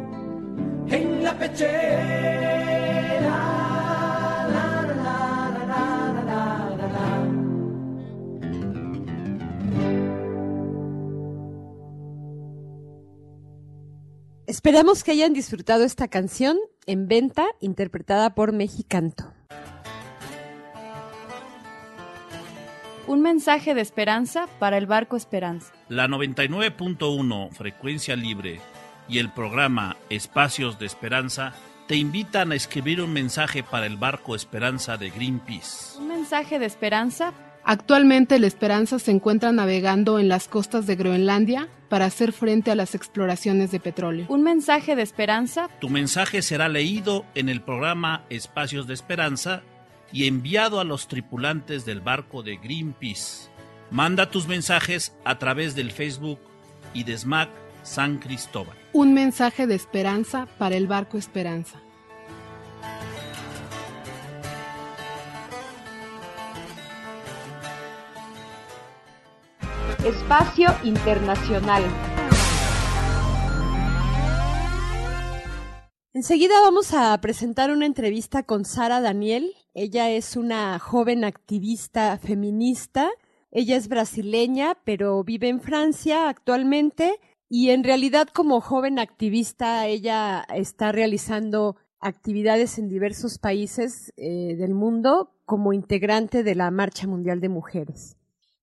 en la pechera. Esperamos que hayan disfrutado esta canción en venta interpretada por Mexicanto. Un mensaje de esperanza para el barco Esperanza. La 99.1 Frecuencia Libre y el programa Espacios de Esperanza te invitan a escribir un mensaje para el barco Esperanza de Greenpeace. Un mensaje de esperanza. Actualmente el Esperanza se encuentra navegando en las costas de Groenlandia para hacer frente a las exploraciones de petróleo. Un mensaje de esperanza. Tu mensaje será leído en el programa Espacios de Esperanza y enviado a los tripulantes del barco de Greenpeace. Manda tus mensajes a través del Facebook y de SMAC San Cristóbal. Un mensaje de esperanza para el barco Esperanza. Espacio Internacional. Enseguida vamos a presentar una entrevista con Sara Daniel. Ella es una joven activista feminista. Ella es brasileña, pero vive en Francia actualmente. Y en realidad como joven activista, ella está realizando actividades en diversos países eh, del mundo como integrante de la Marcha Mundial de Mujeres.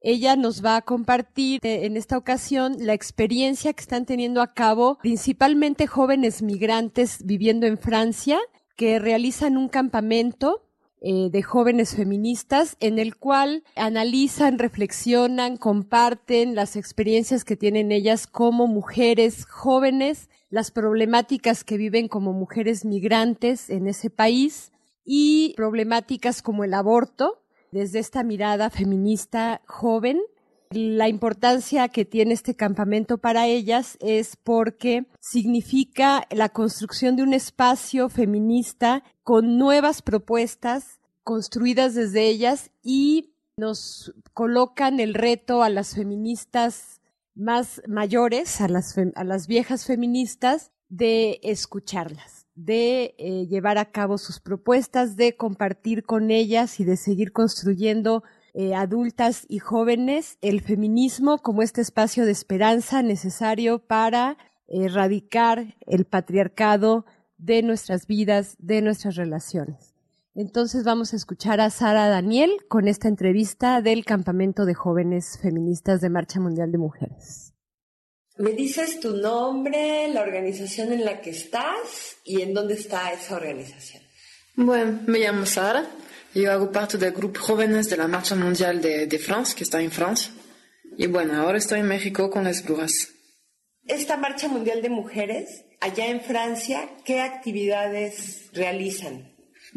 Ella nos va a compartir eh, en esta ocasión la experiencia que están teniendo a cabo principalmente jóvenes migrantes viviendo en Francia que realizan un campamento eh, de jóvenes feministas en el cual analizan, reflexionan, comparten las experiencias que tienen ellas como mujeres jóvenes, las problemáticas que viven como mujeres migrantes en ese país y problemáticas como el aborto desde esta mirada feminista joven. La importancia que tiene este campamento para ellas es porque significa la construcción de un espacio feminista con nuevas propuestas construidas desde ellas y nos colocan el reto a las feministas más mayores, a las, a las viejas feministas, de escucharlas, de eh, llevar a cabo sus propuestas, de compartir con ellas y de seguir construyendo eh, adultas y jóvenes el feminismo como este espacio de esperanza necesario para erradicar el patriarcado de nuestras vidas, de nuestras relaciones. Entonces vamos a escuchar a Sara Daniel con esta entrevista del Campamento de Jóvenes Feministas de Marcha Mundial de Mujeres. Me dices tu nombre, la organización en la que estás y en dónde está esa organización. Bueno, me llamo Sara Yo hago parte del grupo Jóvenes de la Marcha Mundial de, de Francia, que está en Francia. Y bueno, ahora estoy en México con las brujas. Esta Marcha Mundial de Mujeres, allá en Francia, ¿qué actividades realizan?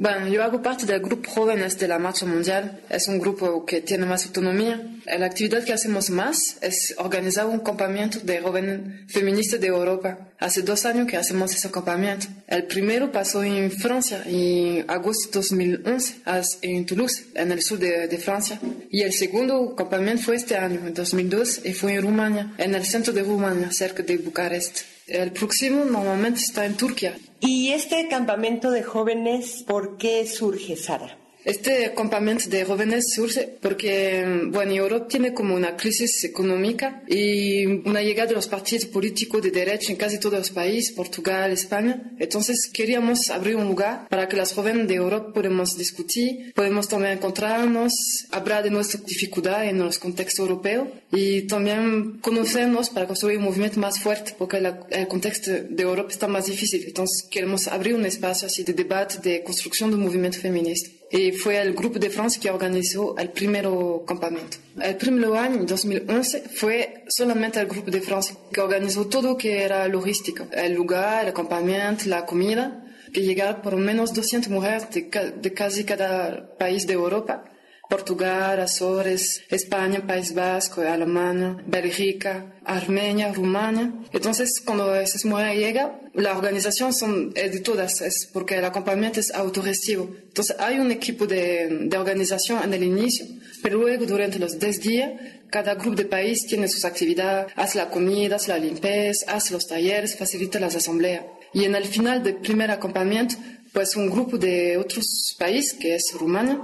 Bueno, yo hago parte del grupo Jóvenes de la Marcha Mundial. Es un grupo que tiene más autonomía. La actividad que hacemos más es organizar un campamento de jóvenes feministas de Europa. Hace dos años que hacemos ese campamento. El primero pasó en Francia en agosto de 2011, en Toulouse, en el sur de, de Francia. Y el segundo campamento fue este año, en 2002, y fue en Rumania, en el centro de Rumania, cerca de Bucarest. El próximo normalmente está en Turquía. ¿Y este campamento de jóvenes por qué surge, Sara? Este campamento de jóvenes surge porque, bueno, Europa tiene como una crisis económica y una llegada de los partidos políticos de derecha en casi todos los países, Portugal, España. Entonces queríamos abrir un lugar para que las jóvenes de Europa podamos discutir, podemos también encontrarnos, hablar de nuestra dificultad en los contextos europeos y también conocernos para construir un movimiento más fuerte porque el contexto de Europa está más difícil. Entonces queremos abrir un espacio así de debate, de construcción de un movimiento feminista y fue el Grupo de Francia que organizó el primer campamento. El primer año, en 2011, fue solamente el Grupo de Francia que organizó todo lo que era logística, el lugar, el campamento, la comida, que llegaron por lo menos 200 mujeres de, de casi cada país de Europa Portugal, Azores, España, País Vasco, Alemania, Bélgica, Armenia, Rumania. Entonces, cuando esas mujeres llegan, la organización son, es de todas, es porque el acompañamiento es autorestivo. Entonces, hay un equipo de, de organización en el inicio, pero luego, durante los 10 días, cada grupo de país tiene sus actividades, hace la comida, hace la limpieza, hace los talleres, facilita las asambleas. Y en el final del primer acompañamiento, pues un grupo de otros países, que es Rumania,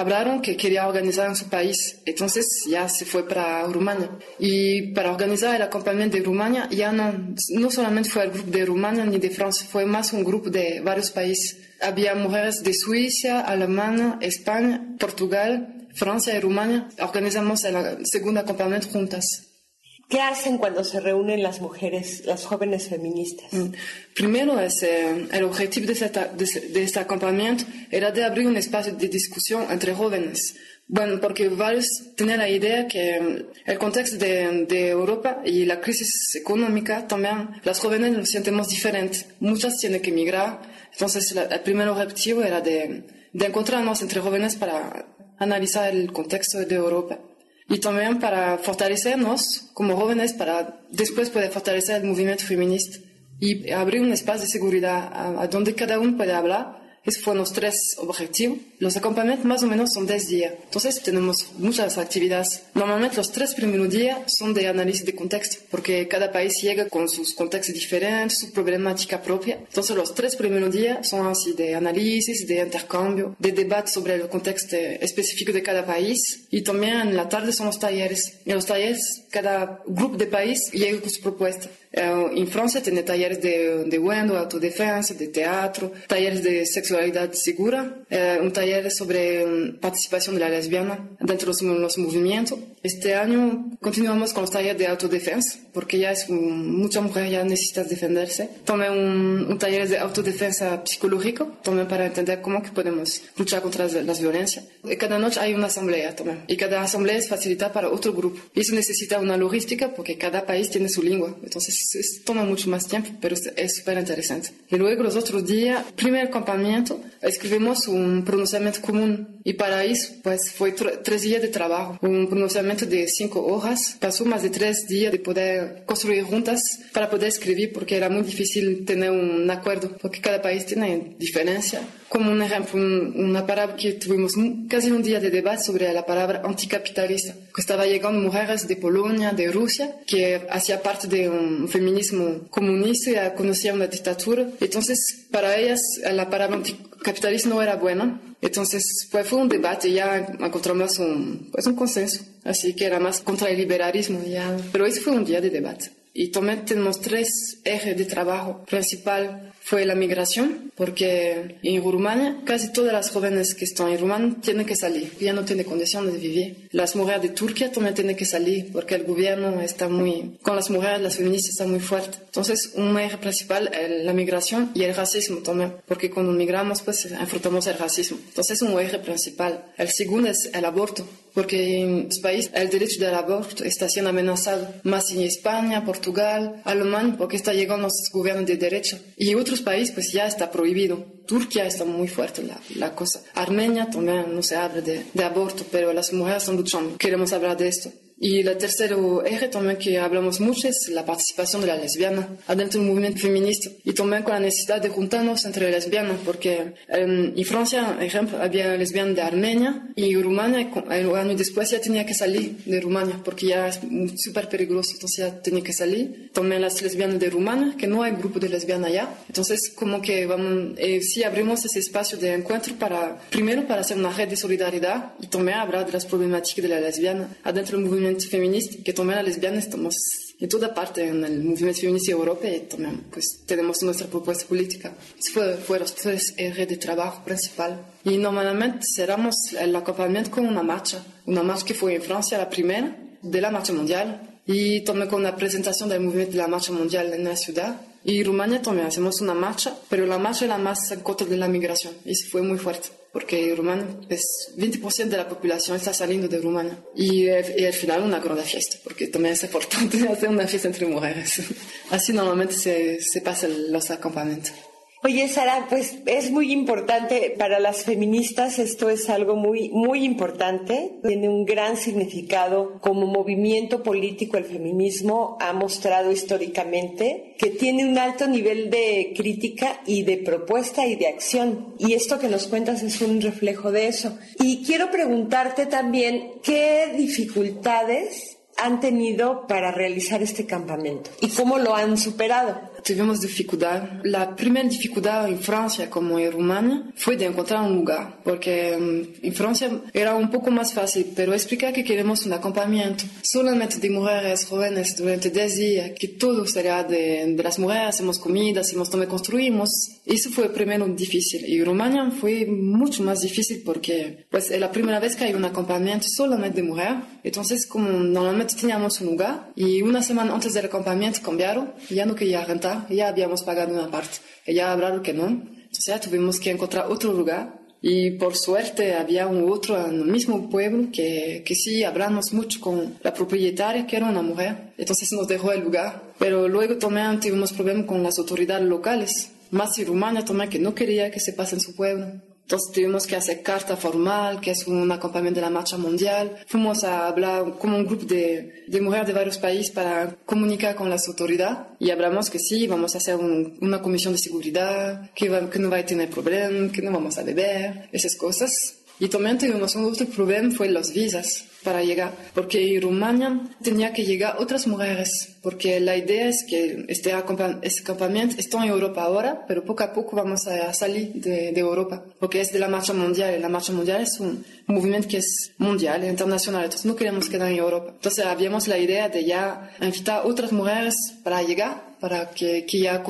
hablaron que quería organizar en su país. Entonces ya se fue para Rumania. Y para organizar el acompañamiento de Rumania, ya no, no solamente fue el grupo de Rumania ni de Francia, fue más un grupo de varios países. Había mujeres de Suiza, Alemania, España, Portugal, Francia y Rumania. Organizamos el segundo acompañamiento juntas. ¿Qué hacen cuando se reúnen las mujeres, las jóvenes feministas? Mm. Primero, es, eh, el objetivo de este, de, este, acompañamiento era de abrir un espacio de discusión entre jóvenes. Bueno, porque varios tenían la idea que mm, el contexto de, de, Europa y la crisis económica también, las jóvenes nos sentimos diferentes. Muchas tienen que emigrar. Entonces, el primer objetivo era de, de encontrarnos entre jóvenes para analizar el contexto de Europa y también para fortalecernos como jóvenes para después poder fortalecer el movimiento feminista y abrir un espacio de seguridad a, donde cada uno puede hablar esos fueron los tres objetivos. Los acompañamientos más o menos son 10 días. Entonces tenemos muchas actividades. Normalmente los tres primeros días son de análisis de contexto, porque cada país llega con sus contextos diferentes, su problemática propia. Entonces los tres primeros días son así de análisis, de intercambio, de debate sobre el contexto específico de cada país. Y también en la tarde son los talleres. En los talleres cada grupo de país llega con su propuesta. Eh, en Francia tiene talleres de, de de autodefensa, de teatro, talleres de sexualidad segura, eh, un taller sobre um, participación de la lesbiana dentro de los movimientos. Este año continuamos con los talleres de autodefensa, porque ya es mucha mujer ya necesita defenderse. Tomé un, un taller de autodefensa psicológico, también para entender cómo que podemos luchar contra las violencias. Y cada noche hay una asamblea también, y cada asamblea es facilitada para otro grupo. Y eso necesita una logística porque cada país tiene su lengua, entonces toma mucho más tiempo, pero es súper interesante. Y luego los otros días, primer acompañamiento, escribimos un pronunciamiento común y para eso pues fue tres días de trabajo, un pronunciamiento de cinco hojas, pasó más de tres días de poder construir juntas para poder escribir porque era muy difícil tener un acuerdo porque cada país tiene diferencia. Como un ejemplo, una palabra que tuvimos casi un día de debate sobre la palabra anticapitalista, que estaba llegando mujeres de Polonia, de Rusia, que hacía parte de un feminismo comunista, y conocían la dictadura. Entonces, para ellas la palabra anticapitalista no era buena. Entonces, pues fue un debate, ya encontramos un, pues un consenso. Así que era más contra el liberalismo, ya. Pero ese fue un día de debate. Y también tenemos tres ejes de trabajo principal fue la migración, porque en Rumania casi todas las jóvenes que están en Rumania tienen que salir, ya no tienen condiciones de vivir. Las mujeres de Turquía también tienen que salir, porque el gobierno está muy, con las mujeres, las feministas están muy fuertes. Entonces, un eje principal es la migración y el racismo también, porque cuando migramos, pues enfrentamos el racismo. Entonces, un eje principal. El segundo es el aborto, porque en los países el derecho del aborto está siendo amenazado, más en España, Portugal, Alemania, porque está llegando los gobiernos de derecha. Y otros países pues ya está prohibido. Turquía está muy fuerte la, la cosa. Armenia también no se habla de, de aborto, pero las mujeres están luchando. Queremos hablar de esto. Y el tercer eje también que hablamos mucho es la participación de la lesbiana adentro del movimiento feminista y también con la necesidad de juntarnos entre lesbianas porque en, Francia, por ejemplo, había lesbianas de Armenia y Rumania, el año después ya tenía que salir de Rumania porque ya es súper peligroso, entonces ya tenía que salir. También las lesbianas de Rumania, que no hay grupo de lesbianas ya. Entonces, como que vamos, eh, abrimos ese espacio de encuentro para, primero para hacer una red de solidaridad y también hablar de las problemáticas de la lesbiana adentro del movimiento feminista, que también las lesbianas estamos en toda parte en el movimiento feminista europeo y también pues tenemos nuestra propuesta política. Fue, fue ejes de trabajo principal. Y normalmente cerramos el acompañamiento con una marcha, una marcha que fue en Francia la primera de la marcha mundial y también con la presentación del movimiento de la marcha mundial en la ciudad. Y Rumania también hacemos una marcha, pero la marcha era más en contra de la migración y fue muy fuerte porque Rumania, es 20% de la población está saliendo de Rumania. Y, y, al final una gran fiesta, porque también es importante hacer una fiesta entre mujeres. Así normalmente se, se pasan los acompañamientos. Oye, Sara, pues es muy importante para las feministas, esto es algo muy, muy importante, tiene un gran significado como movimiento político, el feminismo ha mostrado históricamente que tiene un alto nivel de crítica y de propuesta y de acción. Y esto que nos cuentas es un reflejo de eso. Y quiero preguntarte también, ¿qué dificultades han tenido para realizar este campamento y cómo lo han superado. Tuvimos dificultad. La primera dificultad en Francia como en Rumania fue de encontrar un lugar, porque en Francia era un poco más fácil, pero explicar que queremos un acompañamiento solamente de mujeres jóvenes durante 10 días, que todo sería de, de las mujeres, hacemos comida, hacemos también construimos. Eso fue primero difícil. Y Rumania fue mucho más difícil porque pues, es la primera vez que hay un acompañamiento solamente de mujeres. Entonces, como normalmente teníamos un lugar y una semana antes del acompañamiento cambiaron, ya no quería rentar, ya habíamos pagado una parte. Ella hablaron que no, entonces ya tuvimos que encontrar otro lugar y por suerte había un otro en el mismo pueblo que, que sí hablamos mucho con la propietaria, que era una mujer. Entonces nos dejó el lugar. Pero luego también tuvimos problemas con las autoridades locales. Más y Rumania también que no quería que se pase en su pueblo. Entonces tuvimos que hacer carta formal, que es un acompañamiento de la marcha mundial. Fuimos a hablar como un grupo de, de mujeres de varios países para comunicar con las autoridades y hablamos que sí, vamos a hacer una comisión de seguridad, que, que no va a tener problemas, que no vamos a beber, esas cosas. Y también tuvimos un otro problema, fue los visas para llegar, porque en Rumania tenía que llegar otras mujeres, porque la idea es que este, este campamento está en Europa ahora, pero poco a poco vamos a salir de, Europa, porque es de la marcha mundial, y la marcha mundial es un movimiento que es mundial, internacional, entonces no queremos quedar en Europa. Entonces habíamos la idea de ya invitar otras mujeres para llegar, para que, que ya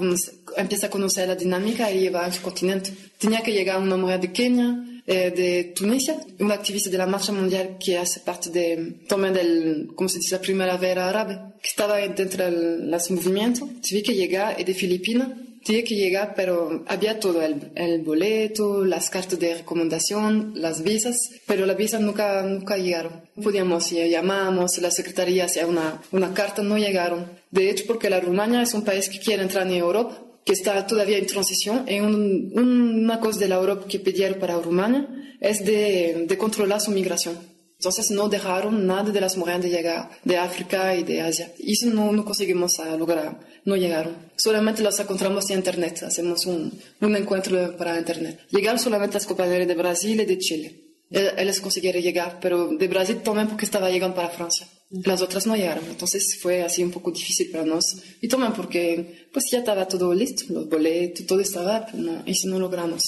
empiece a conocer la dinámica y llevar al continente. Tenía que llegar una mujer de Kenia, de Tunisia, una activista de la marcha mundial que hace parte de, también del, ¿cómo se dice?, la primavera árabe, que estaba dentro de los movimientos. Tuve que llegar, y de Filipinas, tuve que llegar, pero había todo, el, el, boleto, las cartas de recomendación, las visas, pero las visas nunca, nunca llegaron. Podíamos, llamamos, la secretaría hacía una, una carta, no llegaron. De hecho, porque la Rumania es un país que quiere entrar en Europa, que está todavía en transición. Y una cosa de la Europa que pidieron para Rumania es de, controlar su migración. Entonces no dejaron nada de las mujeres de llegar de África y de Asia. Y eso no, no conseguimos lograr, no llegaron. Solamente los encontramos en Internet, hacemos un, un encuentro para Internet. Llegaron solamente las compañeras de Brasil y de Chile. Ellos consiguieron llegar, pero de Brasil también porque estaba llegando para Francia. Las otras no llegaron, entonces fue así un poco difícil para nosotros. Y también porque pues ya estaba todo listo, los boletos, todo estaba, pero no, si no logramos,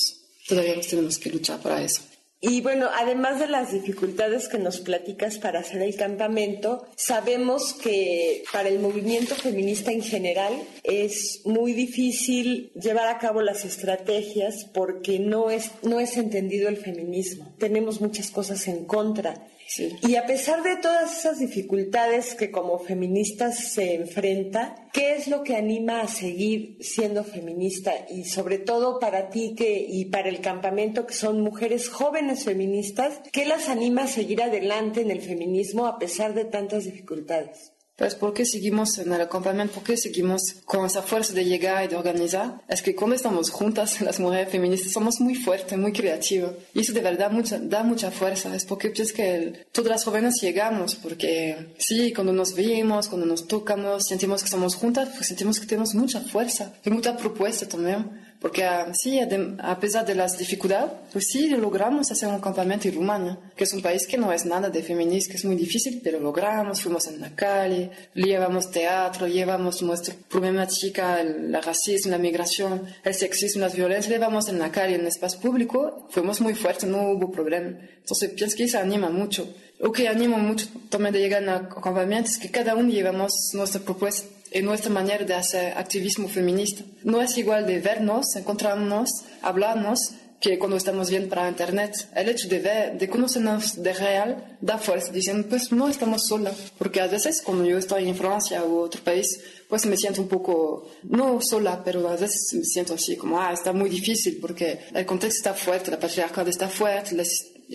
todavía nos tenemos que luchar para eso. Y bueno, además de las dificultades que nos platicas para hacer el campamento, sabemos que para el movimiento feminista en general es muy difícil llevar a cabo las estrategias porque no es, no es entendido el feminismo. Tenemos muchas cosas en contra. Y a pesar de todas esas dificultades que como feministas se enfrenta, ¿qué es lo que anima a seguir siendo feminista? Y sobre todo para ti que, y para el campamento que son mujeres jóvenes feministas, ¿qué las anima a seguir adelante en el feminismo a pesar de tantas dificultades? Pues ¿por qué seguimos en el campamento? ¿Por qué seguimos con esa fuerza de llegar y de organizar? Es que cuando estamos juntas, las mujeres feministas, somos muy fuertes, muy creativas. Y eso de verdad mucha, da mucha fuerza. Es porque pienso que todas las jóvenes llegamos, porque sí, cuando nos vemos, cuando nos tocamos, sentimos que estamos juntas, pues sentimos que tenemos mucha fuerza y mucha propuesta también. Porque ah, sí, a pesar de las dificultades, pues sí, logramos hacer un campamento en Rumania, que es un país que no es nada de feminista, que es muy difícil, pero logramos, fuimos en la calle, llevamos teatro, llevamos nuestra problemática, el racismo, la migración, el sexismo, las violencias, llevamos en la calle, en el espacio público, fuimos muy fuertes, no hubo problema. Entonces pienso que eso anima mucho. Lo que anima mucho también de llegar al campamento es que cada uno llevamos nuestra propuesta en nuestra manera de hacer activismo feminista. No es igual de vernos, encontrarnos, hablarnos, que cuando estamos bien para Internet. El hecho de, ver, de conocernos de real da fuerza, diciendo, pues no estamos solas. Porque a veces, cuando yo estoy en Francia u otro país, pues me siento un poco, no sola, pero a veces me siento así, como, ah, está muy difícil porque el contexto está fuerte, la patriarcado está fuerte,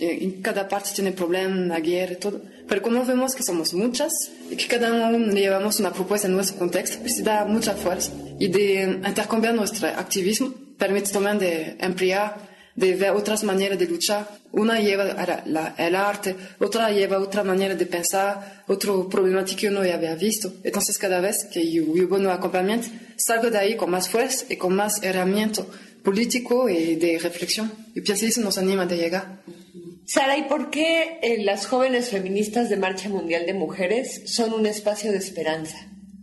en cada parte tiene problemas, la guerra todo. Pero como vemos que somos muchas y que cada uno llevamos una propuesta en nuestro contexto, pues da mucha fuerza. Y de intercambiar nuestro activismo permite también de ampliar, de ver otras maneras de luchar. Una lleva la, el arte, otra lleva otra manera de pensar, otro problemática que no había visto. Entonces cada vez que yo, yo un acompañamiento, salgo de ahí con más fuerza y con más herramienta político y de reflexión. Y pienso que eso nos anima de llegar. Sara, ¿y por qué eh, las jóvenes feministas de Marcha Mundial de Mujeres son un espacio de esperanza?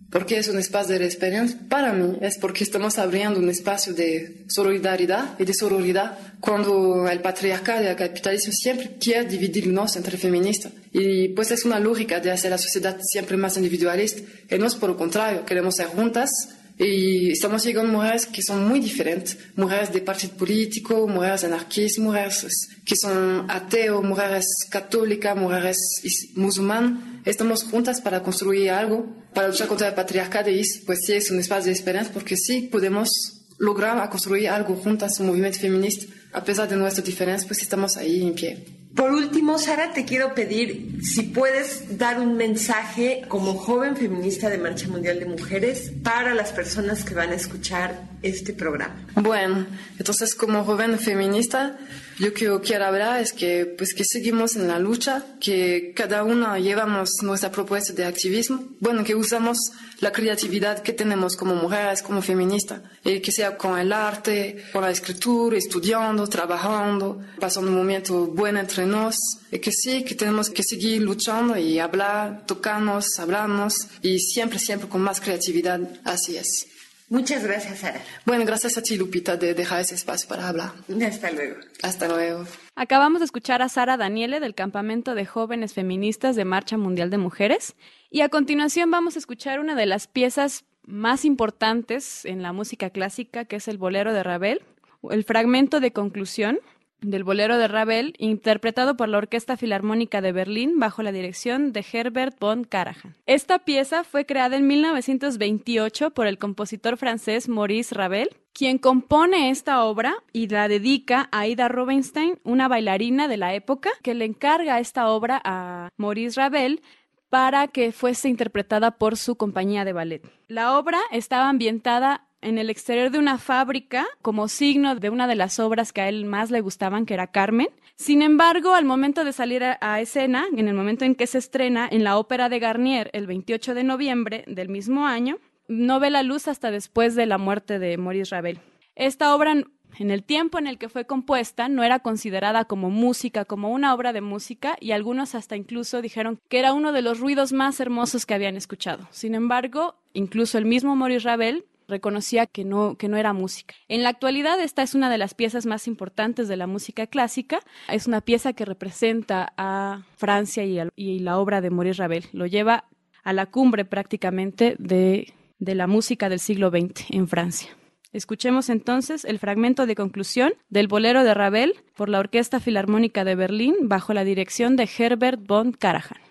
Porque es un espacio de esperanza para mí, es porque estamos abriendo un espacio de solidaridad y de sororidad cuando el patriarcado y el capitalismo siempre quieren dividirnos entre feministas. Y pues es una lógica de hacer la sociedad siempre más individualista. Y no es por lo contrario, queremos ser juntas y estamos llegando mujeres que son muy diferentes, mujeres de partido político, mujeres anarquistas, mujeres que son ateos, mujeres católicas, mujeres musulmanas. Estamos juntas para construir algo, para luchar contra el patriarcado y pues sí es un espacio de esperanza porque sí podemos lograr construir algo juntas, un movimiento feminista. A pesar de nuestras diferencias, pues estamos ahí en pie. Por último, Sara, te quiero pedir si puedes dar un mensaje como joven feminista de Marcha Mundial de Mujeres para las personas que van a escuchar este programa. Bueno, entonces como joven feminista, yo que quiero hablar es que pues que seguimos en la lucha, que cada uno llevamos nuestra propuesta de activismo, bueno, que usamos la creatividad que tenemos como mujeres, como feministas, y que sea con el arte, con la escritura, estudiando, trabajando, pasando un momento bueno entre nos, y que sí, que tenemos que seguir luchando y hablar, tocarnos, hablarnos, y siempre, siempre con más creatividad, así es. Muchas gracias, Sara. Bueno, gracias a ti, Lupita, de dejar ese espacio para hablar. Hasta luego. Hasta luego. Acabamos de escuchar a Sara Daniele del Campamento de Jóvenes Feministas de Marcha Mundial de Mujeres. Y a continuación vamos a escuchar una de las piezas más importantes en la música clásica, que es el bolero de Ravel, el fragmento de conclusión, del bolero de Ravel, interpretado por la Orquesta Filarmónica de Berlín bajo la dirección de Herbert von Karajan. Esta pieza fue creada en 1928 por el compositor francés Maurice Ravel, quien compone esta obra y la dedica a Ida Rubinstein, una bailarina de la época, que le encarga esta obra a Maurice Ravel para que fuese interpretada por su compañía de ballet. La obra estaba ambientada en el exterior de una fábrica como signo de una de las obras que a él más le gustaban, que era Carmen. Sin embargo, al momento de salir a, escena, en el momento en que se estrena en la ópera de Garnier el 28 de noviembre del mismo año, no ve la luz hasta después de la muerte de Maurice Ravel. Esta obra en el tiempo en el que fue compuesta no era considerada como música, como una obra de música, y algunos hasta incluso dijeron que era uno de los ruidos más hermosos que habían escuchado. Sin embargo, incluso el mismo Maurice Ravel reconocía que no, que no era música. En la actualidad esta es una de las piezas más importantes de la música clásica. Es una pieza que representa a Francia y, la obra de Maurice Ravel. Lo lleva a la cumbre prácticamente de, de la música del siglo XX en Francia. Escuchemos entonces el fragmento de conclusión del bolero de Ravel por la Orquesta Filarmónica de Berlín bajo la dirección de Herbert von Karajan.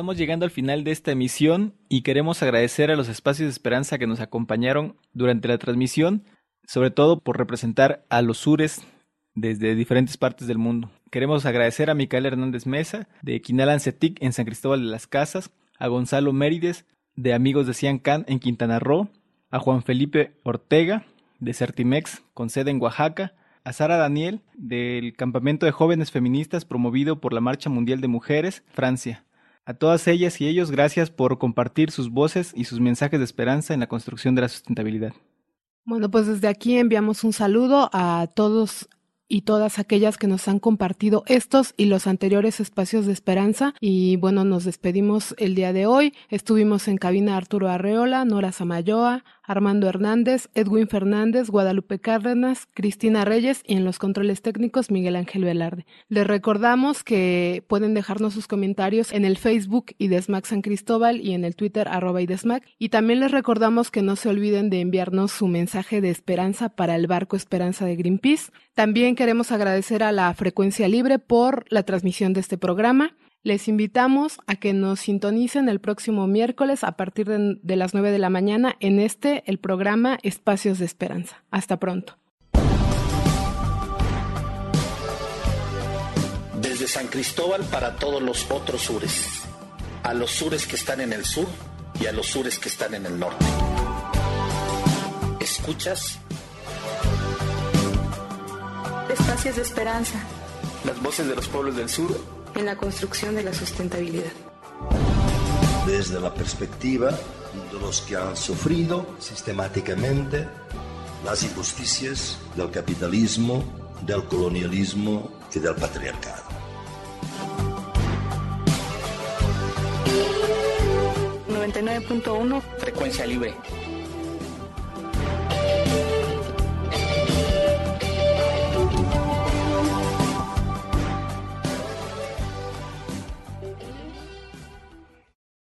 Estamos llegando al final de esta emisión y queremos agradecer a los espacios de esperanza que nos acompañaron durante la transmisión, sobre todo por representar a los sures desde diferentes partes del mundo. Queremos agradecer a Micael Hernández Mesa de Quinal Ancetic en San Cristóbal de las Casas, a Gonzalo Mérides de Amigos de Ciancán en Quintana Roo, a Juan Felipe Ortega de Certimex con sede en Oaxaca, a Sara Daniel del Campamento de Jóvenes Feministas promovido por la Marcha Mundial de Mujeres, Francia. A todas ellas y ellos, gracias por compartir sus voces y sus mensajes de esperanza en la construcción de la sustentabilidad. Bueno, pues desde aquí enviamos un saludo a todos y todas aquellas que nos han compartido estos y los anteriores espacios de esperanza. Y bueno, nos despedimos el día de hoy. Estuvimos en cabina Arturo Arreola, Nora Samayoa, Armando Hernández, Edwin Fernández, Guadalupe Cárdenas, Cristina Reyes y en los controles técnicos Miguel Ángel Velarde. Les recordamos que pueden dejarnos sus comentarios en el Facebook IDESMAC San Cristóbal y en el Twitter arroba IDESMAC. Y también les recordamos que no se olviden de enviarnos su mensaje de esperanza para el barco Esperanza de Greenpeace. También queremos agradecer a la Frecuencia Libre por la transmisión de este programa. Les invitamos a que nos sintonicen el próximo miércoles a partir de, de, las 9 de la mañana en este, el programa Espacios de Esperanza. Hasta pronto. Desde San Cristóbal para todos los otros sures, a los sures que están en el sur y a los sures que están en el norte. ¿Escuchas? Espacios de Esperanza. Las voces de los pueblos del sur en la construcción de la sustentabilidad. Desde la perspectiva de los que han sufrido sistemáticamente las injusticias del capitalismo, del colonialismo y del patriarcado. ...99.1 Frecuencia libre